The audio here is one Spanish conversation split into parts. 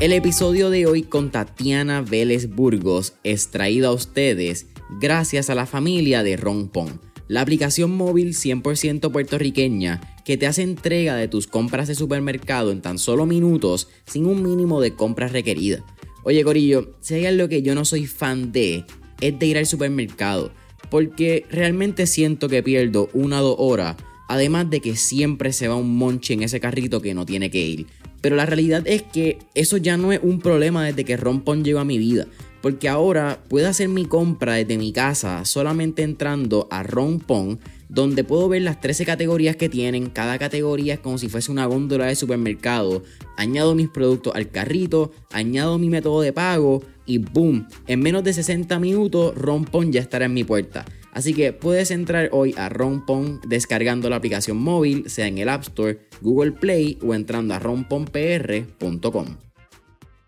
El episodio de hoy con Tatiana Vélez Burgos es traído a ustedes gracias a la familia de Rompon, la aplicación móvil 100% puertorriqueña que te hace entrega de tus compras de supermercado en tan solo minutos sin un mínimo de compras requeridas. Oye Corillo, si hay algo que yo no soy fan de, es de ir al supermercado, porque realmente siento que pierdo una o dos horas, además de que siempre se va un monche en ese carrito que no tiene que ir. Pero la realidad es que eso ya no es un problema desde que Rompon llegó a mi vida. Porque ahora puedo hacer mi compra desde mi casa solamente entrando a Rompon, donde puedo ver las 13 categorías que tienen. Cada categoría es como si fuese una góndola de supermercado. Añado mis productos al carrito, añado mi método de pago y boom, en menos de 60 minutos Rompon ya estará en mi puerta. Así que puedes entrar hoy a Rompon descargando la aplicación móvil, sea en el App Store, Google Play o entrando a romponpr.com.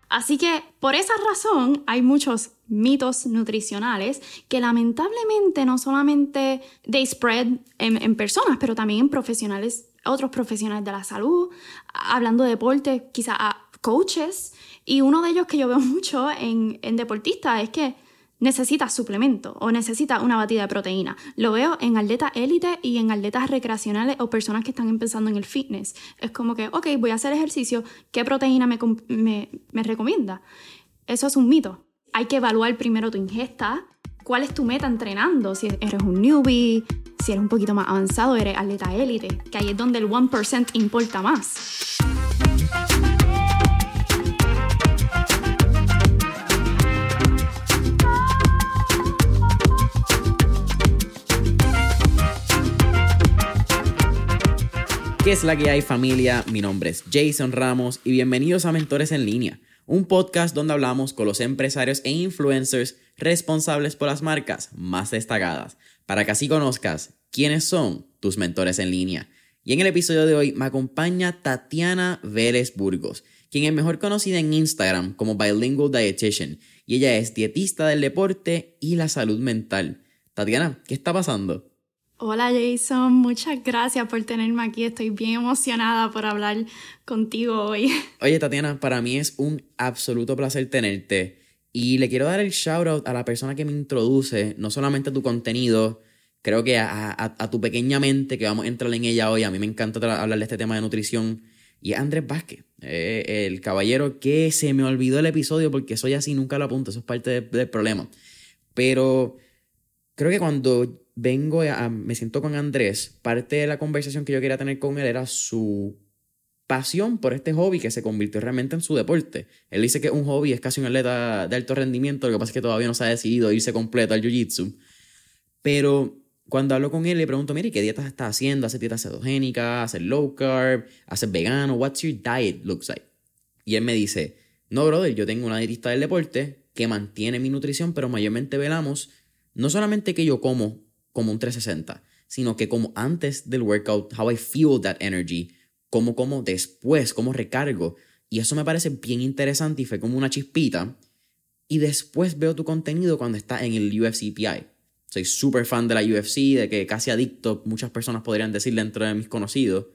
Así que por esa razón hay muchos mitos nutricionales que lamentablemente no solamente they spread en, personas, pero también en profesionales, otros profesionales de la salud, hablando de deporte, quizá a coaches. Y uno de ellos que yo veo mucho en, en deportistas es que necesita suplemento o necesita una batida de proteína. Lo veo en atletas élite y en atletas recreacionales o personas que están empezando en el fitness. Es como que, ok, voy a hacer ejercicio, ¿qué proteína me, me, recomienda? Eso es un mito. Hay que evaluar primero tu ingesta, cuál es tu meta entrenando, si eres un newbie, si eres un poquito más avanzado, eres atleta élite, que ahí es donde el 1% importa más. ¿Qué es la que hay familia? Mi nombre es Jason Ramos y bienvenidos a Mentores en línea, un podcast donde hablamos con los empresarios e influencers responsables por las marcas más destacadas, para que así conozcas quiénes son tus mentores en línea. Y en el episodio de hoy me acompaña Tatiana Vélez Burgos, quien es mejor conocida en Instagram como Bilingual Dietitian, y ella es dietista del deporte y la salud mental. Tatiana, ¿qué está pasando? Hola Jason, muchas gracias por tenerme aquí. Estoy bien emocionada por hablar contigo hoy. Oye Tatiana, para mí es un absoluto placer tenerte y le quiero dar el shout out a la persona que me introduce, no solamente a tu contenido, creo que a, tu pequeña mente, que vamos a entrar en ella hoy. A mí me encanta hablar de este tema de nutrición. Y Andrés Vázquez, eh, el caballero que se me olvidó el episodio porque soy así, nunca lo apunto, eso es parte del problema. Pero creo que cuando vengo a, me siento con Andrés, parte de la conversación que yo quería tener con él era su pasión por este hobby que se convirtió realmente en su deporte. Él dice que un hobby es casi un atleta de alto rendimiento, lo que pasa es que todavía no se ha decidido irse completo al jiu-jitsu. Pero cuando hablo con él le pregunto, mire, ¿qué dietas está haciendo? ¿Hace dieta cetogénica? ¿Hace low carb? ¿Hace vegano? What's your diet looks like? Y él me dice, no, brother, yo tengo una dietista del deporte que mantiene mi nutrición, pero mayormente velamos no solamente que yo como como un 360, sino que como antes del workout, how I feel that energy, como como después, como recargo. Y eso me parece bien interesante y fue como una chispita. Y después veo tu contenido cuando está en el UFC PI. Soy súper fan de la UFC, de que casi adicto, muchas personas podrían decir dentro de mis conocidos.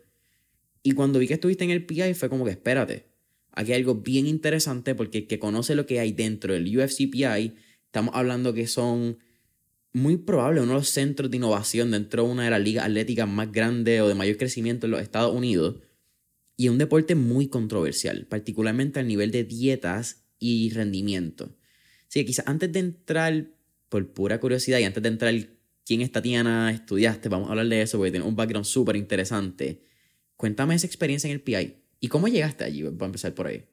Y cuando vi que estuviste en el PI fue como que espérate, aquí hay algo bien interesante porque el que conoce lo que hay dentro del UFC PI, estamos hablando que son muy probable uno de los centros de innovación dentro de una de las ligas atléticas más grandes o de mayor crecimiento en los Estados Unidos y un deporte muy controversial, particularmente al nivel de dietas y rendimiento. Así que quizás antes de entrar, por pura curiosidad y antes de entrar quién es Tatiana, estudiaste, vamos a hablar de eso porque tiene un background súper interesante. Cuéntame esa experiencia en el PI y cómo llegaste allí, vamos a empezar por ahí.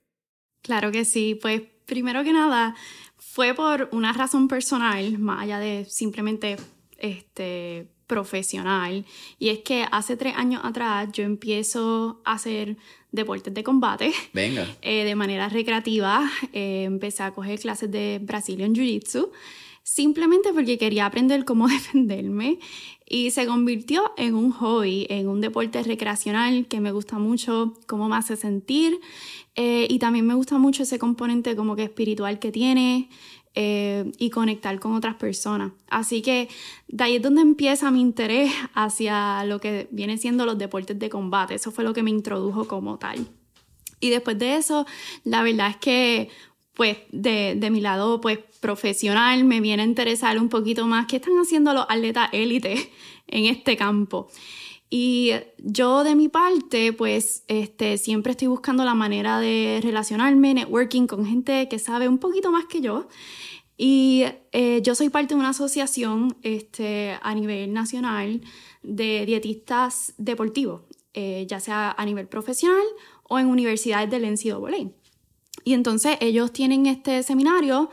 Claro que sí, pues primero que nada, fue por una razón personal, más allá de simplemente este, profesional. Y es que hace tres años atrás yo empiezo a hacer deportes de combate. Venga. Eh, de manera recreativa. Eh, empecé a coger clases de Brazilian Jiu-Jitsu. Simplemente porque quería aprender cómo defenderme. Y se convirtió en un hobby, en un deporte recreacional que me gusta mucho, cómo me hace sentir. Eh, y también me gusta mucho ese componente como que espiritual que tiene eh, y conectar con otras personas. Así que de ahí es donde empieza mi interés hacia lo que viene siendo los deportes de combate. Eso fue lo que me introdujo como tal. Y después de eso, la verdad es que, pues, de, de mi lado, pues, profesional, me viene a interesar un poquito más qué están haciendo los atletas élite en este campo. Y yo de mi parte, pues este, siempre estoy buscando la manera de relacionarme, networking con gente que sabe un poquito más que yo. Y eh, yo soy parte de una asociación este, a nivel nacional de dietistas deportivos, eh, ya sea a nivel profesional o en universidades del NCAA. Y entonces ellos tienen este seminario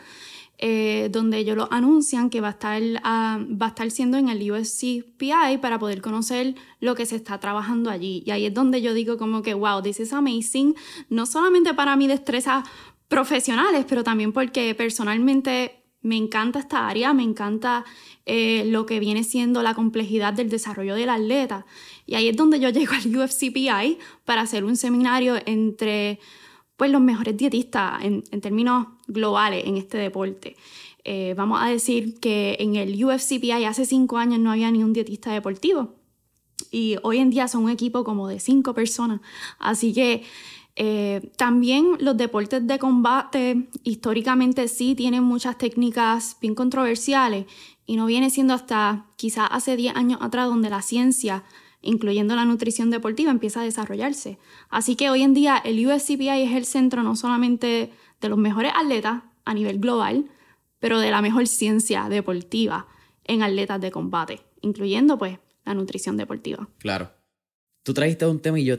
eh, donde ellos lo anuncian que va a, estar, ah, va a estar siendo en el USCPI para poder conocer lo que se está trabajando allí. Y ahí es donde yo digo como que, wow, this is amazing, no solamente para mi destrezas profesionales, pero también porque personalmente me encanta esta área, me encanta eh, lo que viene siendo la complejidad del desarrollo del atleta. Y ahí es donde yo llego al UFCPI para hacer un seminario entre pues los mejores dietistas en, términos globales en este deporte. Eh, vamos a decir que en el UFCPI hace cinco años no había ni un dietista deportivo y hoy en día son un equipo como de cinco personas. Así que eh, también los deportes de combate históricamente sí tienen muchas técnicas bien controversiales y no viene siendo hasta quizás hace 10 años atrás donde la ciencia incluyendo la nutrición deportiva, empieza a desarrollarse. Así que hoy en día el USCPI es el centro no solamente de los mejores atletas a nivel global, pero de la mejor ciencia deportiva en atletas de combate, incluyendo pues la nutrición deportiva. Claro. Tú trajiste un tema y yo,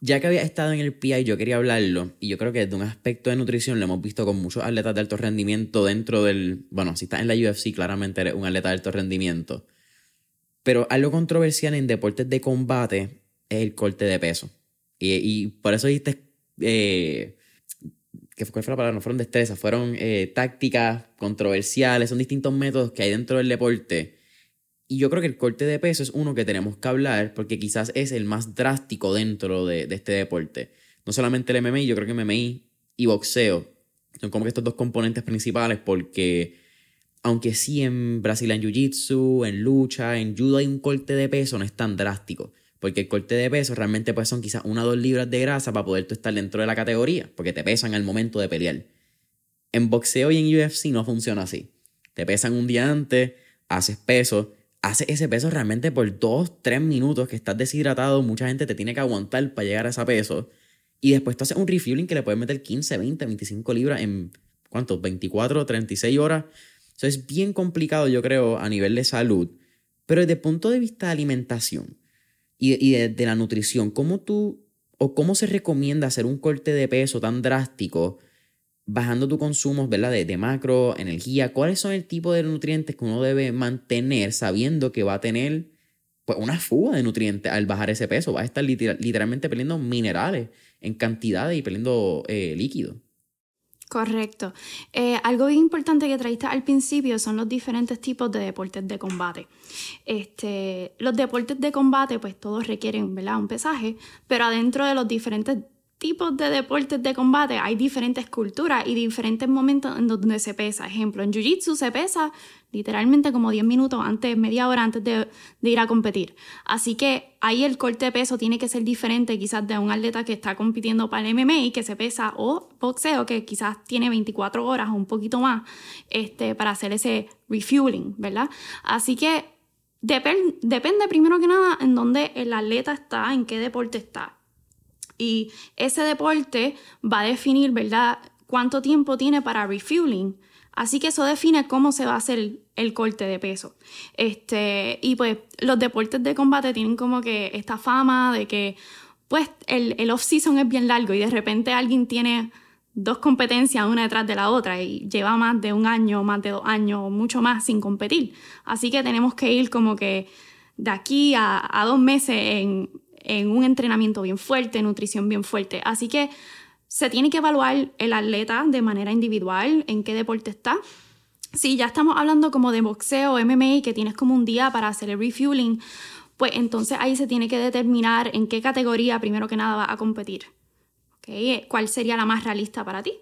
ya que había estado en el PI, yo quería hablarlo, y yo creo que desde un aspecto de nutrición lo hemos visto con muchos atletas de alto rendimiento dentro del, bueno, si estás en la UFC, claramente eres un atleta de alto rendimiento pero algo controversial en deportes de combate es el corte de peso. Y, por eso dijiste, eh, que ¿cuál fue la palabra? No fueron destrezas, fueron eh, tácticas controversiales, son distintos métodos que hay dentro del deporte. Y yo creo que el corte de peso es uno que tenemos que hablar porque quizás es el más drástico dentro de, de este deporte. No solamente el MMA, yo creo que MMA y boxeo son como que estos dos componentes principales porque aunque sí en Brazilian Jiu-Jitsu, en lucha, en judo hay un corte de peso, no es tan drástico. Porque el corte de peso realmente pues son quizás una o dos libras de grasa para poder tú estar dentro de la categoría, porque te pesan al momento de pelear. En boxeo y en UFC no funciona así. Te pesan un día antes, haces peso, haces ese peso realmente por dos, tres minutos que estás deshidratado, mucha gente te tiene que aguantar para llegar a ese peso. Y después tú haces un refueling que le puedes meter 15, 20, 25 libras en, ¿cuántos? 24, 36 horas eso es bien complicado, yo creo, a nivel de salud. Pero desde el punto de vista de alimentación y, de, la nutrición, ¿cómo tú o cómo se recomienda hacer un corte de peso tan drástico bajando tu consumo ¿verdad? De, macro, energía? ¿Cuáles son el tipo de nutrientes que uno debe mantener sabiendo que va a tener pues, una fuga de nutrientes al bajar ese peso? Va a estar literalmente perdiendo minerales en cantidades y perdiendo eh, líquido. Correcto. Eh, algo bien importante que traíste al principio son los diferentes tipos de deportes de combate. Este, los deportes de combate, pues todos requieren ¿verdad? un pesaje, pero adentro de los diferentes tipos de deportes de combate hay diferentes culturas y diferentes momentos en donde se pesa. Ejemplo, en Jiu-Jitsu se pesa literalmente como 10 minutos antes, media hora antes de, ir a competir. Así que ahí el corte de peso tiene que ser diferente quizás de un atleta que está compitiendo para el MMA y que se pesa o boxeo que quizás tiene 24 horas o un poquito más este, para hacer ese refueling, ¿verdad? Así que depende primero que nada en dónde el atleta está, en qué deporte está. Y ese deporte va a definir, ¿verdad?, cuánto tiempo tiene para refueling. Así que eso define cómo se va a hacer el, corte de peso. Este, y pues los deportes de combate tienen como que esta fama de que pues el, el off-season es bien largo y de repente alguien tiene dos competencias una detrás de la otra y lleva más de un año, más de dos años, mucho más sin competir. Así que tenemos que ir como que de aquí a, a dos meses en en un entrenamiento bien fuerte, nutrición bien fuerte. Así que se tiene que evaluar el atleta de manera individual, en qué deporte está. Si ya estamos hablando como de boxeo, MMA, que tienes como un día para hacer el refueling, pues entonces ahí se tiene que determinar en qué categoría primero que nada va a competir. ¿Cuál sería la más realista para ti?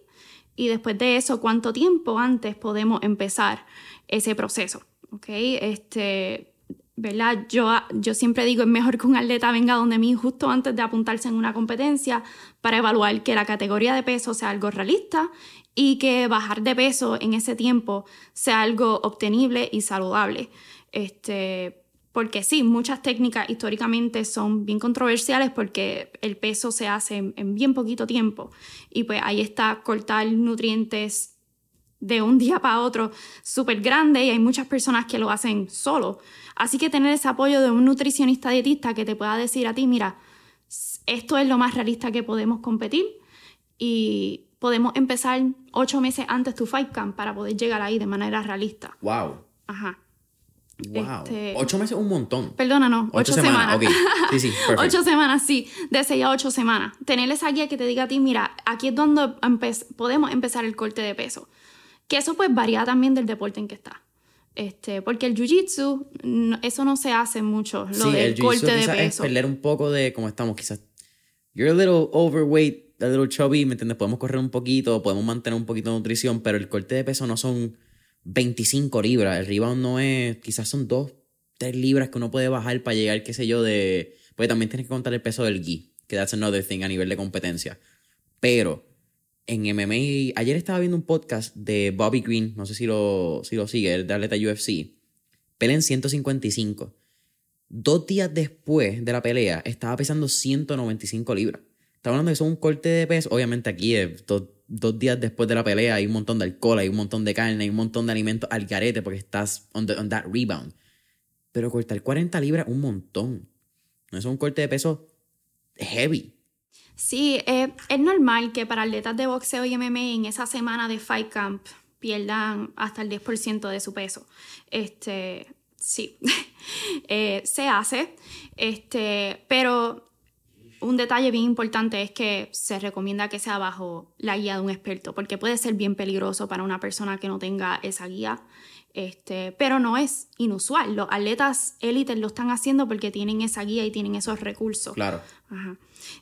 Y después de eso, ¿cuánto tiempo antes podemos empezar ese proceso? ¿Okay? Este, ¿verdad? Yo, yo siempre digo, es mejor que un atleta venga donde mí justo antes de apuntarse en una competencia para evaluar que la categoría de peso sea algo realista y que bajar de peso en ese tiempo sea algo obtenible y saludable. Este, porque sí, muchas técnicas históricamente son bien controversiales porque el peso se hace en, bien poquito tiempo y pues ahí está cortar nutrientes de un día para otro súper grande y hay muchas personas que lo hacen solo. Así que tener ese apoyo de un nutricionista dietista que te pueda decir a ti, mira, esto es lo más realista que podemos competir y podemos empezar ocho meses antes tu fight camp para poder llegar ahí de manera realista. Wow. Ajá. Wow. Este, ocho meses un montón. Perdona, no. Ocho, semanas. Sí, sí, ocho semanas, sí. De seis a ocho semanas. Tener esa guía que te diga a ti, mira, aquí es donde podemos empezar el corte de peso. Que eso pues varía también del deporte en que está. Este, porque el jiu-jitsu, eso no se hace mucho, lo del corte de peso. Es perder un poco de cómo estamos, quizás. You're a little overweight, a little chubby, ¿me entiendes? Podemos correr un poquito, podemos mantener un poquito de nutrición, pero el corte de peso no son 25 libras. El rebound no es, quizás son 2, 3 libras que uno puede bajar para llegar, qué sé yo, de... Porque también tienes que contar el peso del gi, que that's another thing a nivel de competencia. Pero en MMA, ayer estaba viendo un podcast de Bobby Green, no sé si lo, si lo sigue, el de atleta UFC. Pelea en 155. Dos días después de la pelea, estaba pesando 195 libras. Estaba hablando de eso, un corte de peso. Obviamente aquí es dos días después de la pelea hay un montón de alcohol, hay un montón de carne, hay un montón de alimentos al garete porque estás on, that rebound. Pero cortar 40 libras, un montón. No es un corte de peso heavy. Sí, eh, es normal que para atletas de boxeo y MMA en esa semana de Fight Camp pierdan hasta el 10% de su peso. Este, sí, eh, se hace, este, pero un detalle bien importante es que se recomienda que sea bajo la guía de un experto, porque puede ser bien peligroso para una persona que no tenga esa guía. Este, pero no es inusual. Los atletas élites lo están haciendo porque tienen esa guía y tienen esos recursos. Claro.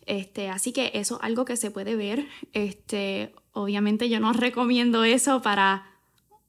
Este, así que eso es algo que se puede ver. Este, obviamente yo no recomiendo eso para,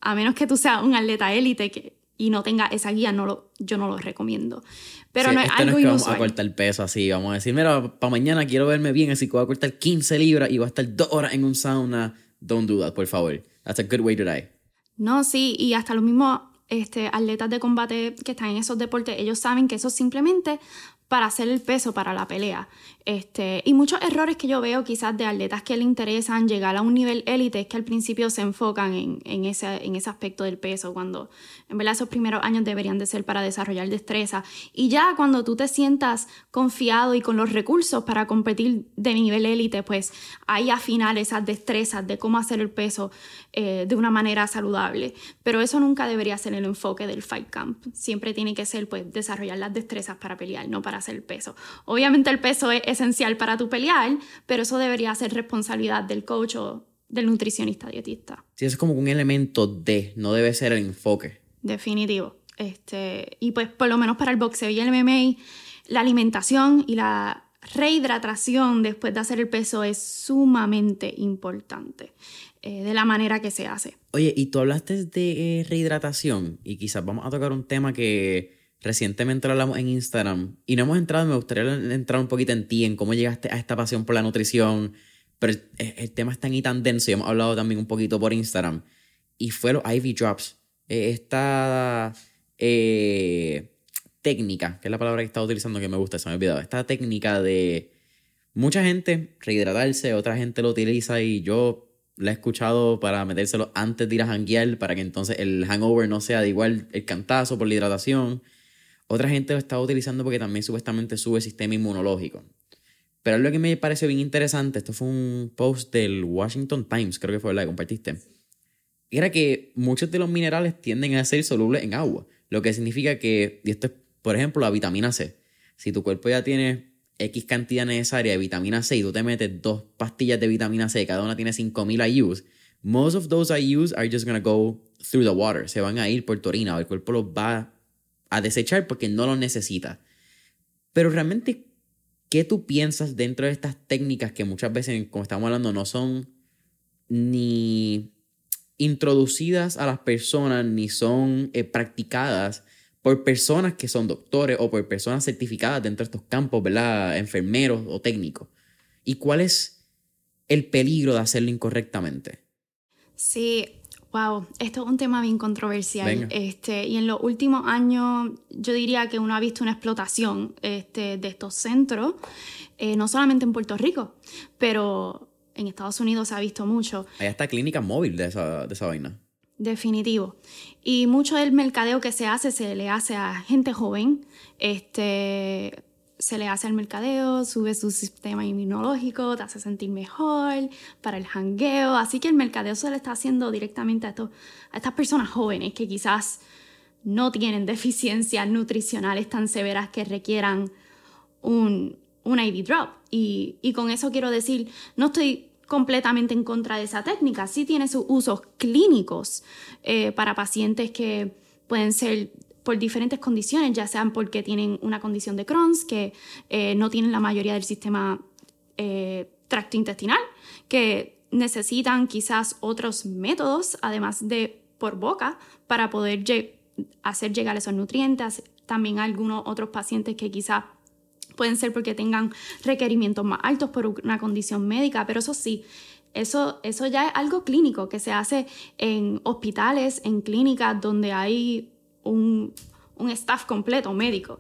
a menos que tú seas un atleta élite que, y no tenga esa guía, no lo, yo no lo recomiendo. Pero no es algo no es que vamos a cortar peso así, vamos a decir, mira, para mañana quiero verme bien, así que voy a cortar 15 libras y voy a estar dos horas en un sauna. Don't do that, por favor. That's a good way to die. No, sí, y hasta los mismos este, atletas de combate que están en esos deportes, ellos saben que eso simplemente para hacer el peso para la pelea. Este, y muchos errores que yo veo quizás de atletas que le interesan llegar a un nivel élite es que al principio se enfocan en, en, ese, en ese aspecto del peso, cuando en verdad esos primeros años deberían de ser para desarrollar destreza. Y ya cuando tú te sientas confiado y con los recursos para competir de nivel élite, pues ahí afinar esas destrezas de cómo hacer el peso eh, de una manera saludable. Pero eso nunca debería ser el enfoque del Fight Camp. Siempre tiene que ser pues desarrollar las destrezas para pelear, no para hacer el peso. Obviamente el peso es esencial para tu pelear, pero eso debería ser responsabilidad del coach o del nutricionista dietista. Sí, eso es como un elemento de, no debe ser el enfoque. Definitivo. Este, y pues por lo menos para el boxeo y el MMA, la alimentación y la rehidratación después de hacer el peso es sumamente importante eh, de la manera que se hace. Oye, y tú hablaste de eh, rehidratación y quizás vamos a tocar un tema que Recientemente hablamos en Instagram y no hemos entrado, me gustaría entrar un poquito en ti, en cómo llegaste a esta pasión por la nutrición, pero el, tema es tan tan denso y hemos hablado también un poquito por Instagram. Y fue los IV Drops. Eh, esta eh, técnica, que es la palabra que estaba utilizando que me gusta, se me ha olvidado. Esta técnica de mucha gente rehidratarse, otra gente lo utiliza y yo la he escuchado para metérselo antes de ir a janguear, para que entonces el hangover no sea de igual el cantazo por la hidratación. Otra gente lo estaba utilizando porque también supuestamente sube el sistema inmunológico. Pero lo que me pareció bien interesante, esto fue un post del Washington Times, creo que fue la que compartiste, era que muchos de los minerales tienden a ser solubles en agua, lo que significa que, y esto es, por ejemplo, la vitamina C. Si tu cuerpo ya tiene X cantidad necesaria de vitamina C y tú te metes dos pastillas de vitamina C, cada una tiene 5000 IUs, most of those IUs are just going to go through the water, se van a ir por tu orina, el cuerpo los va a desechar porque no lo necesita. Pero realmente, ¿qué tú piensas dentro de estas técnicas que muchas veces, como estamos hablando, no son ni introducidas a las personas ni son eh, practicadas por personas que son doctores o por personas certificadas dentro de estos campos, ¿verdad? Enfermeros o técnicos. ¿Y cuál es el peligro de hacerlo incorrectamente? Sí, wow, esto es un tema bien controversial. Este, y en los últimos años yo diría que uno ha visto una explotación este, de estos centros, eh, no solamente en Puerto Rico, pero en Estados Unidos se ha visto mucho. Hay hasta clínica móvil de esa, de esa vaina. Definitivo. Y mucho del mercadeo que se hace se le hace a gente joven. Este, se le hace el mercadeo, sube su sistema inmunológico, te hace sentir mejor para el jangueo. Así que el mercadeo se le está haciendo directamente a, esto, a estas personas jóvenes que quizás no tienen deficiencias nutricionales tan severas que requieran un, un IV drop. Y, y con eso quiero decir, no estoy completamente en contra de esa técnica. Sí tiene sus usos clínicos eh, para pacientes que pueden ser por diferentes condiciones, ya sean porque tienen una condición de Crohn's, que eh, no tienen la mayoría del sistema eh, tracto intestinal, que necesitan quizás otros métodos, además de por boca, para poder hacer llegar esos nutrientes. También algunos otros pacientes que quizás Pueden ser porque tengan requerimientos más altos por una condición médica, pero eso sí, eso, eso ya es algo clínico que se hace en hospitales, en clínicas donde hay un, un staff completo médico.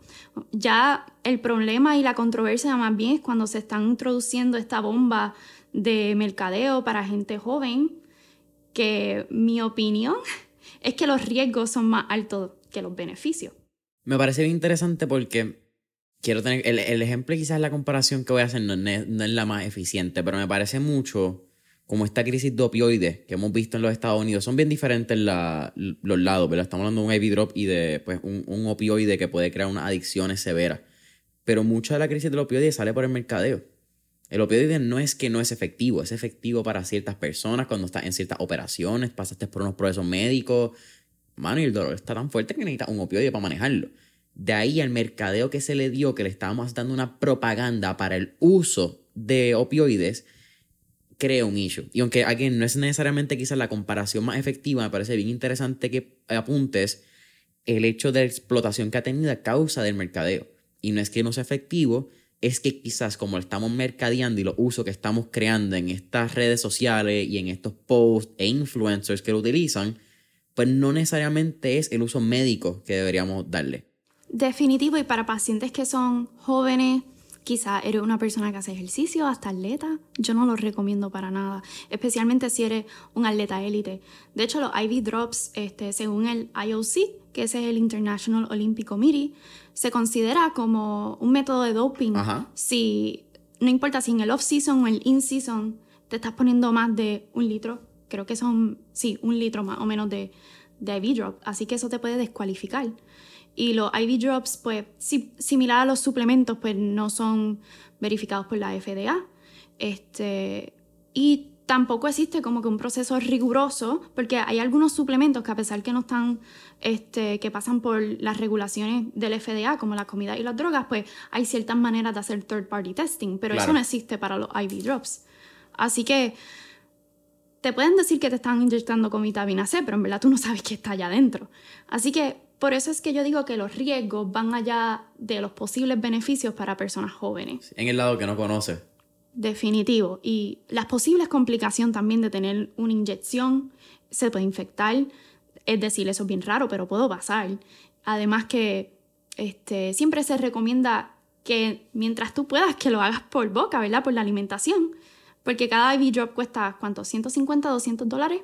Ya el problema y la controversia más bien es cuando se están introduciendo esta bomba de mercadeo para gente joven, que mi opinión es que los riesgos son más altos que los beneficios. Me parece bien interesante porque quiero tener. El, el, ejemplo, quizás la comparación que voy a hacer no no es, la más eficiente, pero me parece mucho como esta crisis de opioides que hemos visto en los Estados Unidos. Son bien diferentes la, los lados, ¿verdad? Estamos hablando de un IV drop y de pues, un, un opioide que puede crear unas adicciones severas. Pero mucha de la crisis del opioide sale por el mercadeo. El opioide no es que no es efectivo, es efectivo para ciertas personas cuando estás en ciertas operaciones, pasaste por unos procesos médicos. Mano, y el dolor está tan fuerte que necesitas un opioide para manejarlo. De ahí el mercadeo que se le dio, que le estábamos dando una propaganda para el uso de opioides, crea un issue. Y aunque aquí no es necesariamente quizás la comparación más efectiva, me parece bien interesante que apuntes el hecho de la explotación que ha tenido a causa del mercadeo. Y no es que no sea efectivo, es que quizás como estamos mercadeando y los usos que estamos creando en estas redes sociales y en estos posts e influencers que lo utilizan, pues no necesariamente es el uso médico que deberíamos darle. Definitivo, y para pacientes que son jóvenes, quizá eres una persona que hace ejercicio, hasta atleta, yo no lo recomiendo para nada, especialmente si eres un atleta élite. De hecho, los IV drops, este, según el IOC, que ese es el International Olympic Committee, se considera como un método de doping. Si, no importa si en el off-season o el in-season te estás poniendo más de un litro, creo que son, sí, un litro más o menos de, de IV drop, así que eso te puede descualificar. Y los IV drops, pues, similar a los suplementos, pues no son verificados por la FDA. Este, y tampoco existe como que un proceso riguroso, porque hay algunos suplementos que a pesar que no están, este, que pasan por las regulaciones del FDA, como la comida y las drogas, pues hay ciertas maneras de hacer third party testing, pero eso no existe para los IV drops. Así que te pueden decir que te están inyectando con vitamina C, pero en verdad tú no sabes qué está allá adentro. Así que por eso es que yo digo que los riesgos van allá de los posibles beneficios para personas jóvenes. En el lado que no conoce. Definitivo. Y las posibles complicaciones también de tener una inyección, se puede infectar, es decir, eso es bien raro, pero puede pasar. Además que este, siempre se recomienda que mientras tú puedas, que lo hagas por boca, ¿verdad? Por la alimentación. Porque cada IV drop cuesta, ¿cuánto? ¿150, 200 dólares?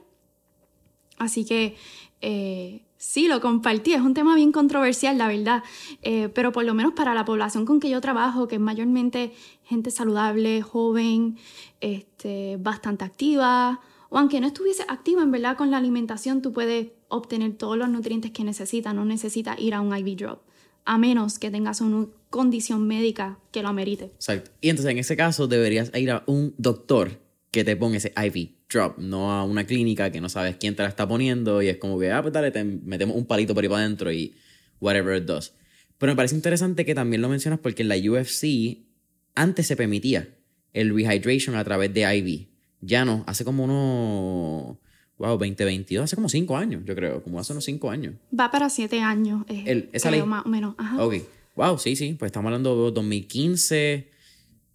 Así que eh, sí, lo compartí. Es un tema bien controversial, la verdad. Eh, pero por lo menos para la población con que yo trabajo, que es mayormente gente saludable, joven, este, bastante activa, o aunque no estuviese activa en verdad con la alimentación, tú puedes obtener todos los nutrientes que necesitas. No necesitas ir a un IV drop, a menos que tengas una condición médica que lo amerite. Exacto. Y entonces en ese caso deberías ir a un doctor que te ponga ese IV drop, no a una clínica que no sabes quién te la está poniendo y es como que, ah, pues dale, te metemos un palito por ahí para adentro y whatever it does. Pero me parece interesante que también lo mencionas porque en la UFC antes se permitía el rehydration a través de IV. Ya no, hace como unos, Wow, 2022, hace como cinco años, yo creo, como hace unos cinco años. Va para siete años, eh, El- esa creo, ley. más o menos. Ajá. Ok, wow, sí, sí, pues estamos hablando de 2015,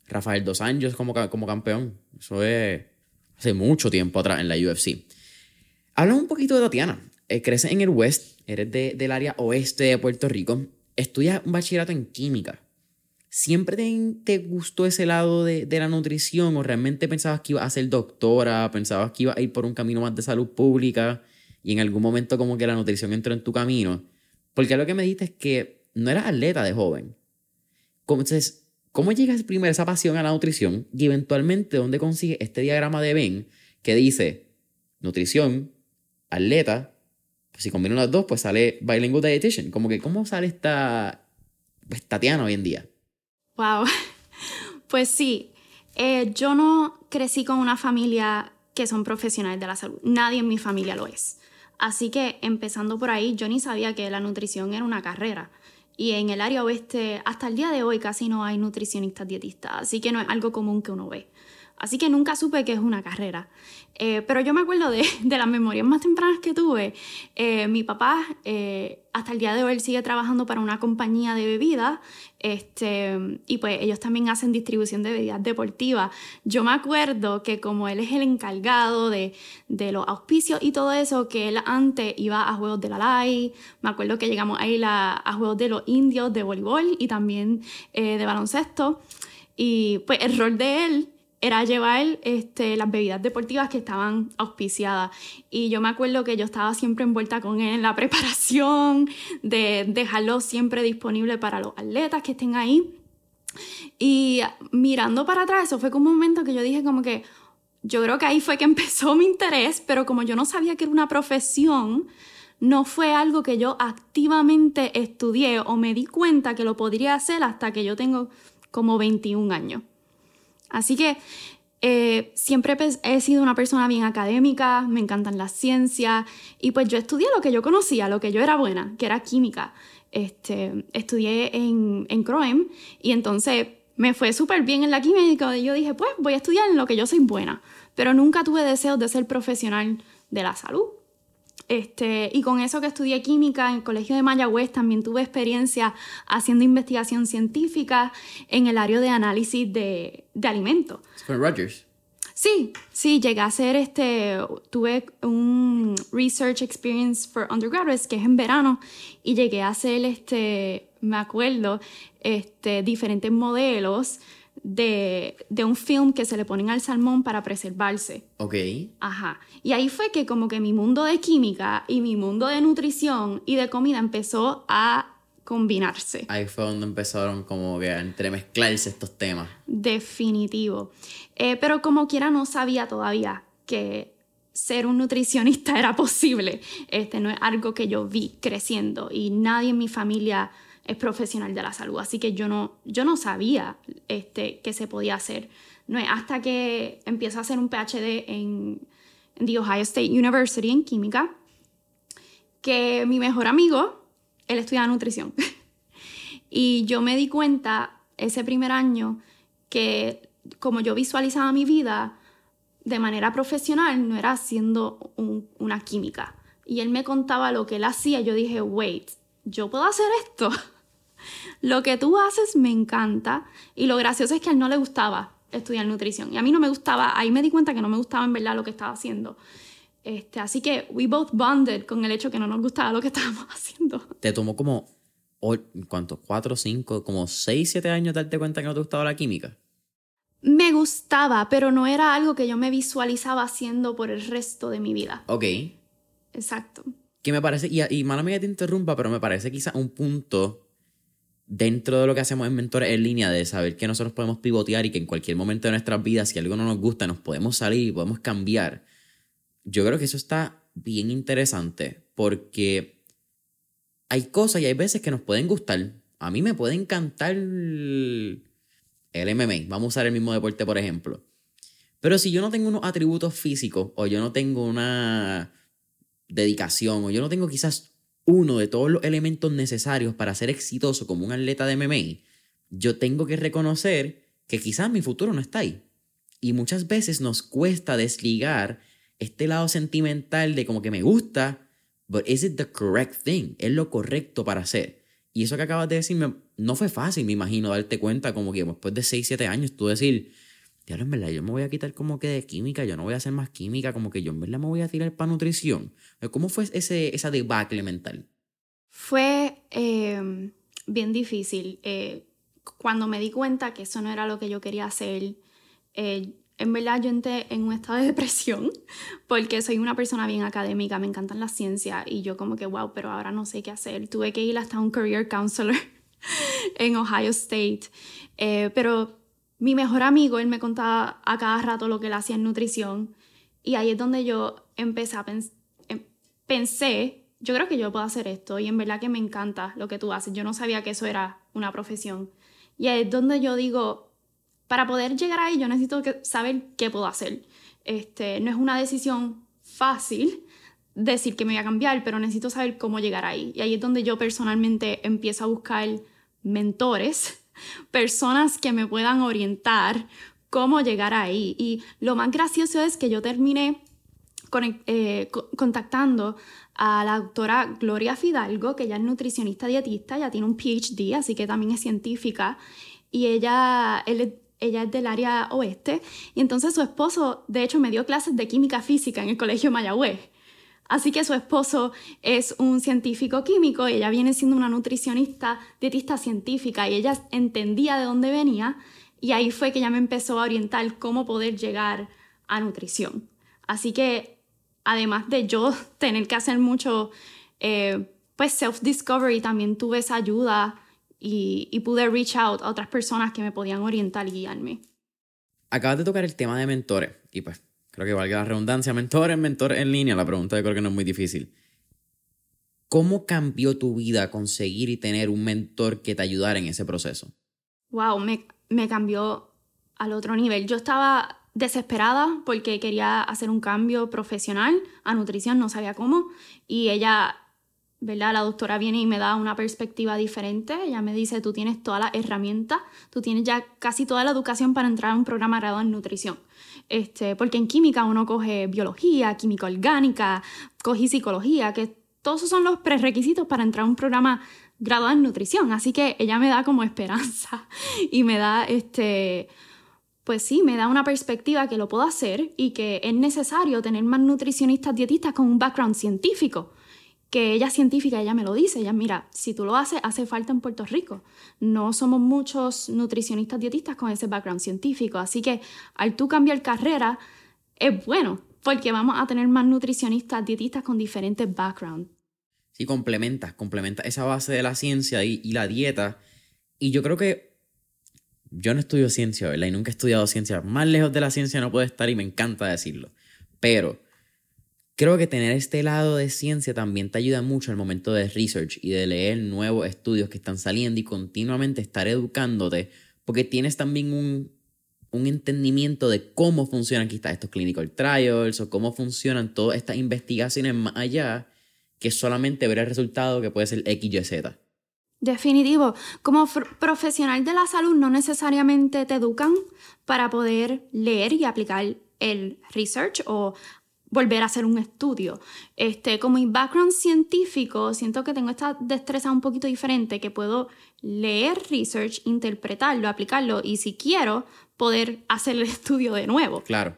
Rafael Dos Anjos como, como campeón. Eso es hace mucho tiempo atrás en la UFC. Háblame un poquito de Tatiana. Eh, creces en el West, eres de- del área oeste de Puerto Rico, estudias un bachillerato en química. ¿Siempre te, gustó ese lado de, de la nutrición o realmente pensabas que ibas a ser doctora, pensabas que ibas a ir por un camino más de salud pública y en algún momento como que la nutrición entró en tu camino? Porque lo que me dijiste es que no eras atleta de joven. ¿Cómo- Entonces, ¿cómo llegas primero esa pasión a la nutrición y eventualmente dónde consigues este diagrama de Venn que dice nutrición, atleta, pues si combino las dos, pues sale bilingual dietitian? Como que, ¿cómo sale esta pues, Tatiana hoy en día? Wow. Pues sí, eh, yo no crecí con una familia que son profesionales de la salud. Nadie en mi familia lo es. Así que empezando por ahí, yo ni sabía que la nutrición era una carrera. Y en el área oeste, hasta el día de hoy, casi no hay nutricionistas dietistas. Así que no es algo común que uno ve. Así que nunca supe que es una carrera. Eh, pero yo me acuerdo de, de las memorias más tempranas que tuve. Eh, mi papá, eh, hasta el día de hoy, sigue trabajando para una compañía de bebidas. Este, y pues ellos también hacen distribución de bebidas deportivas. Yo me acuerdo que como él es el encargado de, de los auspicios y todo eso, que él antes iba a juegos de la LAI. Me acuerdo que llegamos a ir a, juegos de los indios de voleibol y también eh, de baloncesto. Y pues el rol de él era llevar este, las bebidas deportivas que estaban auspiciadas. Y yo me acuerdo que yo estaba siempre envuelta con él en la preparación, de dejarlo siempre disponible para los atletas que estén ahí. Y mirando para atrás, eso fue como un momento que yo dije como que, yo creo que ahí fue que empezó mi interés, pero como yo no sabía que era una profesión, no fue algo que yo activamente estudié o me di cuenta que lo podría hacer hasta que yo tengo como 21 años. Así que eh, siempre he sido una persona bien académica, me encantan las ciencias y pues yo estudié lo que yo conocía, lo que yo era buena, que era química. Este, estudié en, en CROEM y entonces me fue súper bien en la química y yo dije, pues voy a estudiar en lo que yo soy buena, pero nunca tuve deseos de ser profesional de la salud. Este, y con eso que estudié química en el Colegio de Mayagüez, también tuve experiencia haciendo investigación científica en el área de análisis de, de alimentos. Fue en Rogers. Sí, sí, llegué a hacer este, tuve un research experience for undergraduates, que es en verano, y llegué a hacer, este, me acuerdo, este, diferentes modelos de, de un film que se le ponen al salmón para preservarse. Ok. Ajá. Y ahí fue que como que mi mundo de química y mi mundo de nutrición y de comida empezó a combinarse. Ahí fue donde empezaron como que a entremezclarse estos temas. Definitivo. Eh, pero como quiera no sabía todavía que ser un nutricionista era posible. Este no es algo que yo vi creciendo y nadie en mi familia es profesional de la salud, así que yo no, yo no sabía este, que se podía hacer. No es hasta que empiezo a hacer un PhD en, en The Ohio State University en química que mi mejor amigo, él estudia nutrición. y yo me di cuenta ese primer año que como yo visualizaba mi vida de manera profesional, no era haciendo un- una química. Y él me contaba lo que él hacía. Yo dije, wait, yo puedo hacer esto. lo que tú haces me encanta. Y lo gracioso es que a él no le gustaba estudiar nutrición. Y a mí no me gustaba, ahí me di cuenta que no me gustaba en verdad lo que estaba haciendo. Este, así que we both bonded con el hecho que no nos gustaba lo que estábamos haciendo. Te tomó como, o- ¿cuánto? ¿Cuatro, cinco, como seis, siete años darte cuenta que no te gustaba la química? Me gustaba, pero no era algo que yo me visualizaba haciendo por el resto de mi vida. Ok. Exacto. Que me parece, y, y mala mía te interrumpa, pero me parece quizás un punto dentro de lo que hacemos en Mentores en línea de saber que nosotros podemos pivotear y que en cualquier momento de nuestras vidas, si algo no nos gusta, nos podemos salir y podemos cambiar. Yo creo que eso está bien interesante porque hay cosas y hay veces que nos pueden gustar. A mí me puede encantar el MMA. Vamos a usar el mismo deporte, por ejemplo. Pero si yo no tengo unos atributos físicos o yo no tengo una dedicación o yo no tengo quizás uno de todos los elementos necesarios para ser exitoso como un atleta de MMA, yo tengo que reconocer que quizás mi futuro no está ahí. Y muchas veces nos cuesta desligar este lado sentimental de como que me gusta, but is it the correct thing? Es lo correcto para hacer. Y eso que acabas de decirme no fue fácil, me imagino, darte cuenta como que después de 6, 7 años tú decir, ya en verdad, yo me voy a quitar como que de química, yo no voy a hacer más química, como que yo en verdad me voy a tirar para nutrición. ¿Cómo fue ese, esa debacle mental? Fue em, bien difícil. Eh, cuando me di cuenta que eso no era lo que yo quería hacer, eh, en verdad yo entré en un estado de depresión porque soy una persona bien académica, me encantan las ciencias y yo como que, wow, pero ahora no sé qué hacer. Tuve que ir hasta un career counselor en Ohio State. Eh, pero mi mejor amigo, él me contaba a cada rato lo que él hacía en nutrición y ahí es donde yo empecé a pensar, em, pensé, yo creo que yo puedo hacer esto y en verdad que me encanta lo que tú haces. Yo no sabía que eso era una profesión. Y ahí es donde yo digo, para poder llegar ahí yo necesito saber qué puedo hacer. Este, no es una decisión fácil decir que me voy a cambiar, pero necesito saber cómo llegar ahí. Y ahí es donde yo personalmente empiezo a buscar mentores, personas que me puedan orientar cómo llegar ahí. Y lo más gracioso es que yo terminé eh, contactando a la doctora Gloria Fidalgo, que ella es nutricionista dietista, ya tiene un PhD, así que también es científica, y ella, ella es del área oeste, y entonces su esposo, de hecho, me dio clases de química física en el Colegio Mayagüez. Así que su esposo es un científico químico y ella viene siendo una nutricionista, dietista científica y ella entendía de dónde venía y ahí fue que ella me empezó a orientar cómo poder llegar a nutrición. Así que además de yo tener que hacer mucho eh, pues self-discovery, también tuve esa ayuda y, y pude reach out a otras personas que me podían orientar y guiarme. Acabas de tocar el tema de mentores y pues creo que valga la redundancia, mentores, mentor en línea, la pregunta yo creo que no es muy difícil. ¿Cómo cambió tu vida conseguir y tener un mentor que te ayudara en ese proceso? Wow, me, me cambió al otro nivel. Yo estaba desesperada porque quería hacer un cambio profesional a nutrición, no sabía cómo, y ella ¿verdad? La doctora viene y me da una perspectiva diferente. Ella me dice, tú tienes toda la herramienta, tú tienes ya casi toda la educación para entrar a un programa graduado en nutrición. Este, porque en química uno coge biología, química orgánica, coge psicología, que todos esos son los prerequisitos para entrar a un programa graduado en nutrición. Así que ella me da como esperanza y me da este pues sí, me da una perspectiva que lo puedo hacer y que es necesario tener más nutricionistas dietistas con un background científico que ella es científica, ella me lo dice, ella mira, si tú lo haces, hace falta en Puerto Rico. No somos muchos nutricionistas dietistas con ese background científico, así que al tú cambiar carrera es bueno, porque vamos a tener más nutricionistas dietistas con diferentes backgrounds. Sí, complementas, complementas esa base de la ciencia y, y la dieta. Y yo creo que yo no estudio ciencia, ¿verdad? Y nunca he estudiado ciencia. Más lejos de la ciencia no puedo estar y me encanta decirlo. Pero Creo que tener este lado de ciencia también te ayuda mucho al momento de research y de leer nuevos estudios que están saliendo y continuamente estar educándote, porque tienes también un, un entendimiento de cómo funcionan quizás estos clinical trials o cómo funcionan todas estas investigaciones más allá que solamente ver el resultado que puede ser X, Y, Z. Definitivo. Como profesional de la salud no necesariamente te educan para poder leer y aplicar el research o volver a hacer un estudio. Este, como mi background científico, siento que tengo esta destreza un poquito diferente, que puedo leer research, interpretarlo, aplicarlo y si quiero, poder hacer el estudio de nuevo. Claro.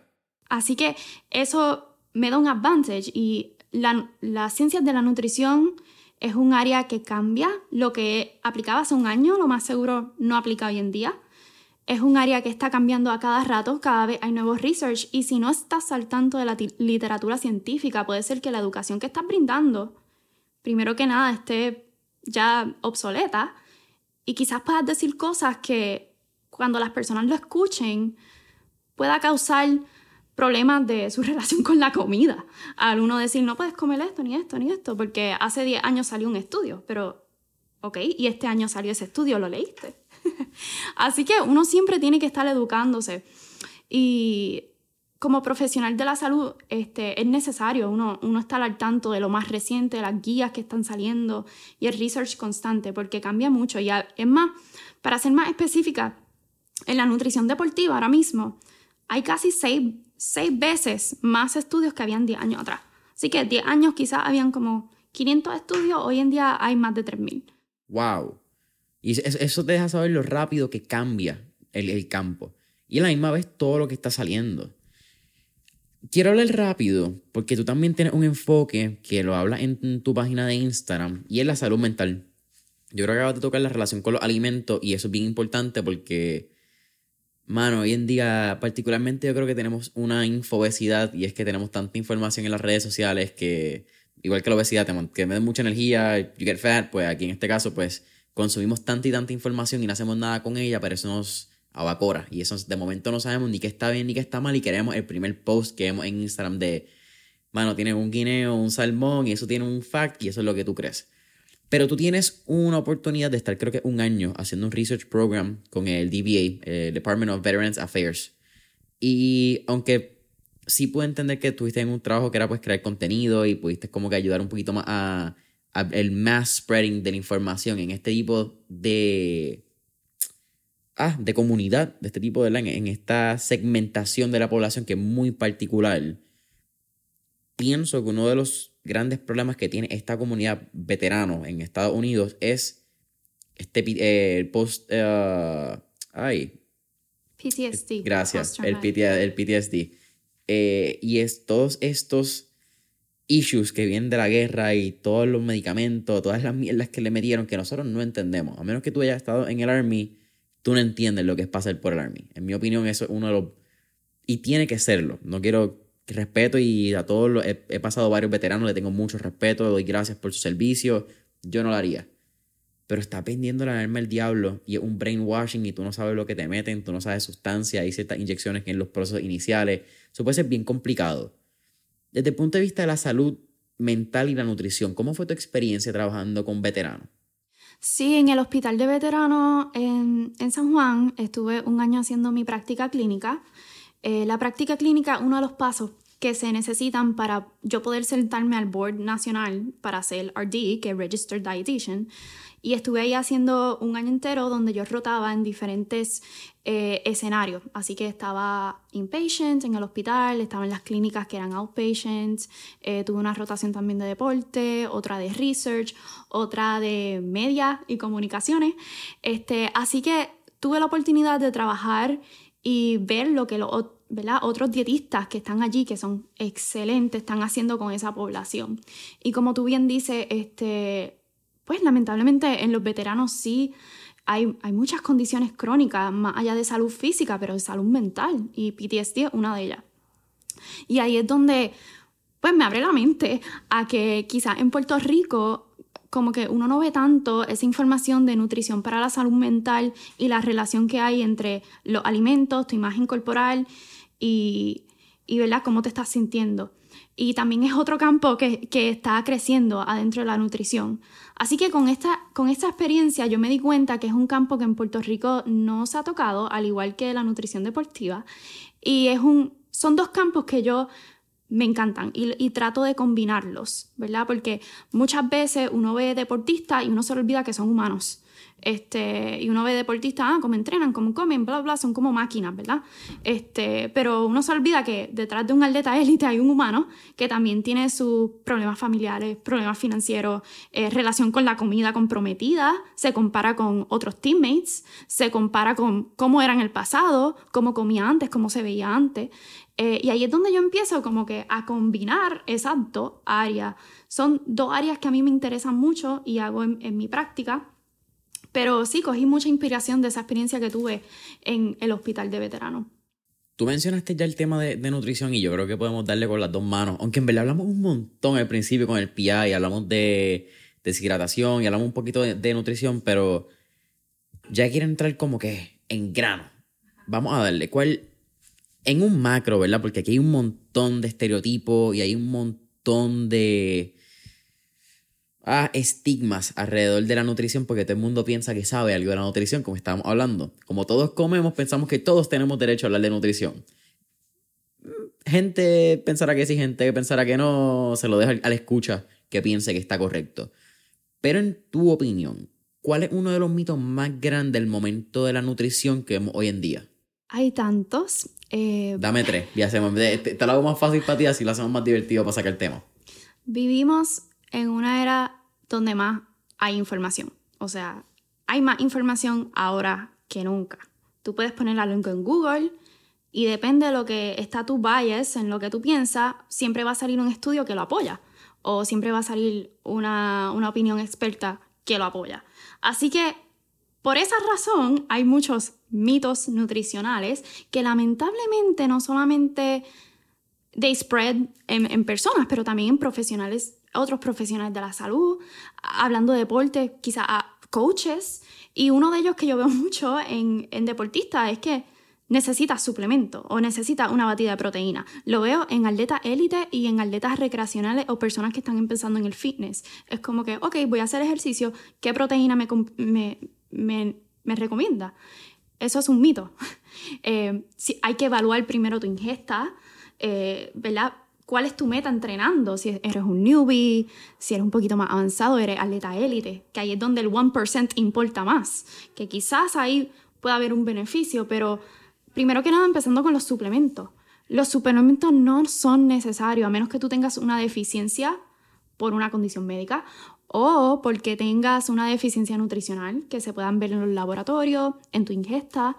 Así que eso me da un advantage y la, las ciencias de la nutrición es un área que cambia. Lo que aplicaba hace un año, lo más seguro no aplica hoy en día es un área que está cambiando a cada rato, cada vez hay nuevos research y si no estás al tanto de la literatura científica, puede ser que la educación que estás brindando, primero que nada, esté ya obsoleta y quizás puedas decir cosas que cuando las personas lo escuchen pueda causar problemas de su relación con la comida. Al uno decir, no puedes comer esto, ni esto, ni esto, porque hace 10 años salió un estudio, pero, ok, y este año salió ese estudio, ¿lo leíste? Así que uno siempre tiene que estar educándose. Y como profesional de la salud este, es necesario uno, uno estar al tanto de lo más reciente, de las guías que están saliendo y el research constante, porque cambia mucho. Y es más, para ser más específica, en la nutrición deportiva ahora mismo hay casi seis, veces más estudios que habían 10 años atrás. Así que 10 años quizás habían como 500 estudios, hoy en día hay más de 3.000. ¡Wow! Y eso te deja saber lo rápido que cambia el, el campo. Y a la misma vez todo lo que está saliendo. Quiero hablar rápido porque tú también tienes un enfoque que lo hablas en tu página de Instagram y es la salud mental. Yo creo que acabas de tocar la relación con los alimentos y eso es bien importante porque, mano, hoy en día particularmente yo creo que tenemos una infobesidad y es que tenemos tanta información en las redes sociales que, igual que la obesidad, que me da mucha energía, you get fat, pues aquí en este caso, pues consumimos tanta y tanta información y no hacemos nada con ella, pero eso nos abacora. Y eso de momento no sabemos ni qué está bien ni qué está mal y queremos el primer post que vemos en Instagram de, mano, tiene un guineo, un salmón y eso tiene un fact y eso es lo que tú crees. Pero tú tienes una oportunidad de estar, creo que un año, haciendo un research program con el DBA, el Department of Veterans Affairs. Y aunque sí puedo entender que tuviste en un trabajo que era pues crear contenido y pudiste como que ayudar un poquito más a el mass spreading de la información en este tipo de ah, de comunidad, de este tipo de en esta segmentación de la población que es muy particular, pienso que uno de los grandes problemas que tiene esta comunidad veterano en Estados Unidos es este eh, el post uh, ay PTSD gracias el, el, PTSD eh, y es todos estos issues que vienen de la guerra y todos los medicamentos todas las mierdas que le metieron que nosotros no entendemos a menos que tú hayas estado en el army tú no entiendes lo que es pasar por el Army. En mi opinión, eso es uno de los... Y tiene que serlo. No quiero respeto y a todos los... He, pasado varios veteranos, le tengo mucho respeto, le doy gracias por su servicio. Yo no lo haría. Pero está pendiendo la arma el diablo y es un brainwashing y tú no sabes lo que te meten, tú no sabes sustancia, hay ciertas inyecciones en los procesos iniciales. Eso puede ser bien complicado. Desde el punto de vista de la salud mental y la nutrición, ¿cómo fue tu experiencia trabajando con veteranos? Sí, en el hospital de veteranos en, San Juan estuve un año haciendo mi práctica clínica. Eh, la práctica clínica, uno de los pasos que se necesitan para yo poder sentarme al board nacional para hacer RD, que es Registered Dietitian, y estuve ahí haciendo un año entero donde yo rotaba en diferentes eh, escenarios. Así que estaba inpatient en el hospital, estaba en las clínicas que eran outpatients, eh, tuve una rotación también de deporte, otra de research, otra de media y comunicaciones. Este, así que tuve la oportunidad de trabajar y ver lo que los otros dietistas que están allí, que son excelentes, están haciendo con esa población. Y como tú bien dices, este, pues lamentablemente en los veteranos sí hay, hay, muchas condiciones crónicas, más allá de salud física, pero de salud mental, y PTSD es una de ellas. Y ahí es donde, pues me abre la mente a que quizás en Puerto Rico, como que uno no ve tanto esa información de nutrición para la salud mental y la relación que hay entre los alimentos, tu imagen corporal y, y ¿verdad? cómo te estás sintiendo. Y también es otro campo que, que está creciendo adentro de la nutrición. Así que con esta, con esta experiencia yo me di cuenta que es un campo que en Puerto Rico no se ha tocado, al igual que la nutrición deportiva. Y es un, son dos campos que yo me encantan y, y, trato de combinarlos, ¿verdad? Porque muchas veces uno ve deportistas y uno se olvida que son humanos. Este, y uno ve deportistas, ah, cómo entrenan, cómo comen, bla, bla, son como máquinas, ¿verdad? Este, pero uno se olvida que detrás de un atleta élite hay un humano que también tiene sus problemas familiares, problemas financieros, eh, relación con la comida comprometida, se compara con otros teammates, se compara con cómo era en el pasado, cómo comía antes, cómo se veía antes. Eh, y ahí es donde yo empiezo como que a combinar esas dos áreas. Son dos áreas que a mí me interesan mucho y hago en, en mi práctica. Pero sí, cogí mucha inspiración de esa experiencia que tuve en el hospital de veteranos. Tú mencionaste ya el tema de, nutrición y yo creo que podemos darle con las dos manos. Aunque en verdad hablamos un montón al principio con el PI, y hablamos de deshidratación y hablamos un poquito de, nutrición, pero ya quiero entrar como que en grano. Vamos a darle cuál, en un macro, ¿verdad? Porque aquí hay un montón de estereotipos y hay un montón de, a estigmas alrededor de la nutrición porque todo el mundo piensa que sabe algo de la nutrición, como estábamos hablando. Como todos comemos, pensamos que todos tenemos derecho a hablar de nutrición. Gente pensará que sí, gente pensará que no, se lo deja a la escucha que piense que está correcto. Pero en tu opinión, ¿cuál es uno de los mitos más grandes del momento de la nutrición que vemos hoy en día? Hay tantos. Eh, Dame tres y hacemos. Te, te lo hago más fácil para ti, así lo hacemos más divertido para sacar el tema. Vivimos en una era donde más hay información. O sea, hay más información ahora que nunca. Tú puedes poner algo en Google y depende de lo que está tu bias, en lo que tú piensas, siempre va a salir un estudio que lo apoya o siempre va a salir una, una opinión experta que lo apoya. Así que por esa razón hay muchos mitos nutricionales que lamentablemente no solamente they spread en, en personas, pero también en profesionales, otros profesionales de la salud, hablando de deporte, quizá a coaches. Y uno de ellos que yo veo mucho en, en deportistas es que necesita suplemento o necesita una batida de proteína. Lo veo en atletas élite y en atletas recreacionales o personas que están empezando en el fitness. Es como que, ok, voy a hacer ejercicio, ¿qué proteína me, me, me, me recomienda? Eso es un mito. Eh, si hay que evaluar primero tu ingesta, eh, ¿verdad? ¿Cuál es tu meta entrenando? Si eres un newbie, si eres un poquito más avanzado, eres atleta élite, que ahí es donde el 1% importa más, que quizás ahí pueda haber un beneficio, pero primero que nada empezando con los suplementos. Los suplementos no son necesarios a menos que tú tengas una deficiencia por una condición médica o porque tengas una deficiencia nutricional que se puedan ver en los laboratorios, en tu ingesta,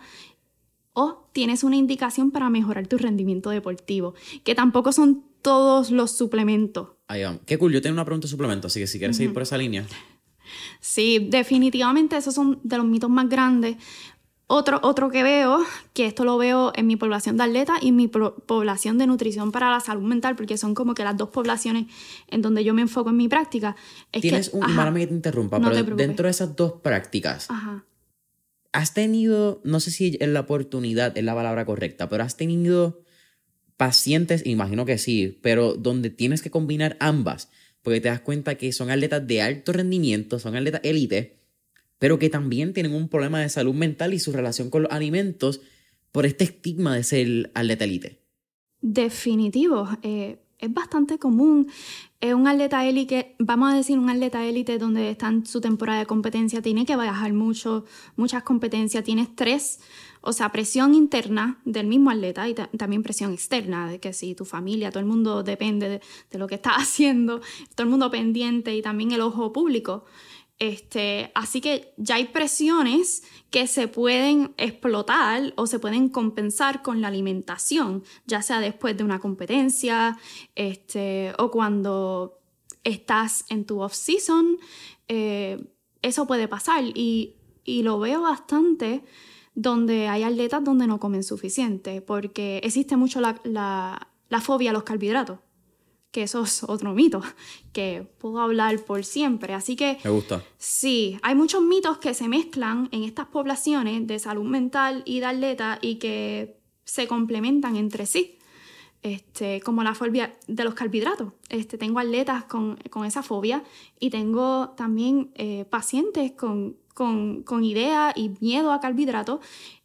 o tienes una indicación para mejorar tu rendimiento deportivo, que tampoco son todos los suplementos. Ahí vamos. Qué cool, yo tengo una pregunta de suplemento, así que si quieres seguir por esa línea. Sí, definitivamente esos son de los mitos más grandes. Otro, otro que veo, que esto lo veo en mi población de atletas y en mi población de nutrición para la salud mental, porque son como que las dos poblaciones en donde yo me enfoco en mi práctica. Es Tienes un, ajá, que te interrumpa, pero dentro de esas dos prácticas, ajá. has tenido, no sé si es la oportunidad, es la palabra correcta, pero has tenido pacientes, imagino que sí, pero donde tienes que combinar ambas, porque te das cuenta que son atletas de alto rendimiento, son atletas élite, pero que también tienen un problema de salud mental y su relación con los alimentos por este estigma de ser atleta élite. Definitivo. Eh, es bastante común. Un atleta élite, vamos a decir un atleta élite donde está en su temporada de competencia, tiene que bajar mucho, muchas competencias, tiene estrés, o sea, presión interna del mismo atleta y también presión externa, de que si tu familia, todo el mundo depende de, de lo que estás haciendo, todo el mundo pendiente y también el ojo público. Este, así que ya hay presiones que se pueden explotar o se pueden compensar con la alimentación, ya sea después de una competencia este, o cuando estás en tu off-season. Eh, eso puede pasar y, y, lo veo bastante donde hay atletas donde no comen suficiente, porque existe mucho la, la, la fobia a los carbohidratos que eso es otro mito que puedo hablar por siempre. Así que... Me gusta. Sí, hay muchos mitos que se mezclan en estas poblaciones de salud mental y de atleta y que se complementan entre sí. Este, como la fobia de los carbohidratos. Este, tengo atletas con, con esa fobia y tengo también eh, pacientes con, con, con idea y miedo a carbohidratos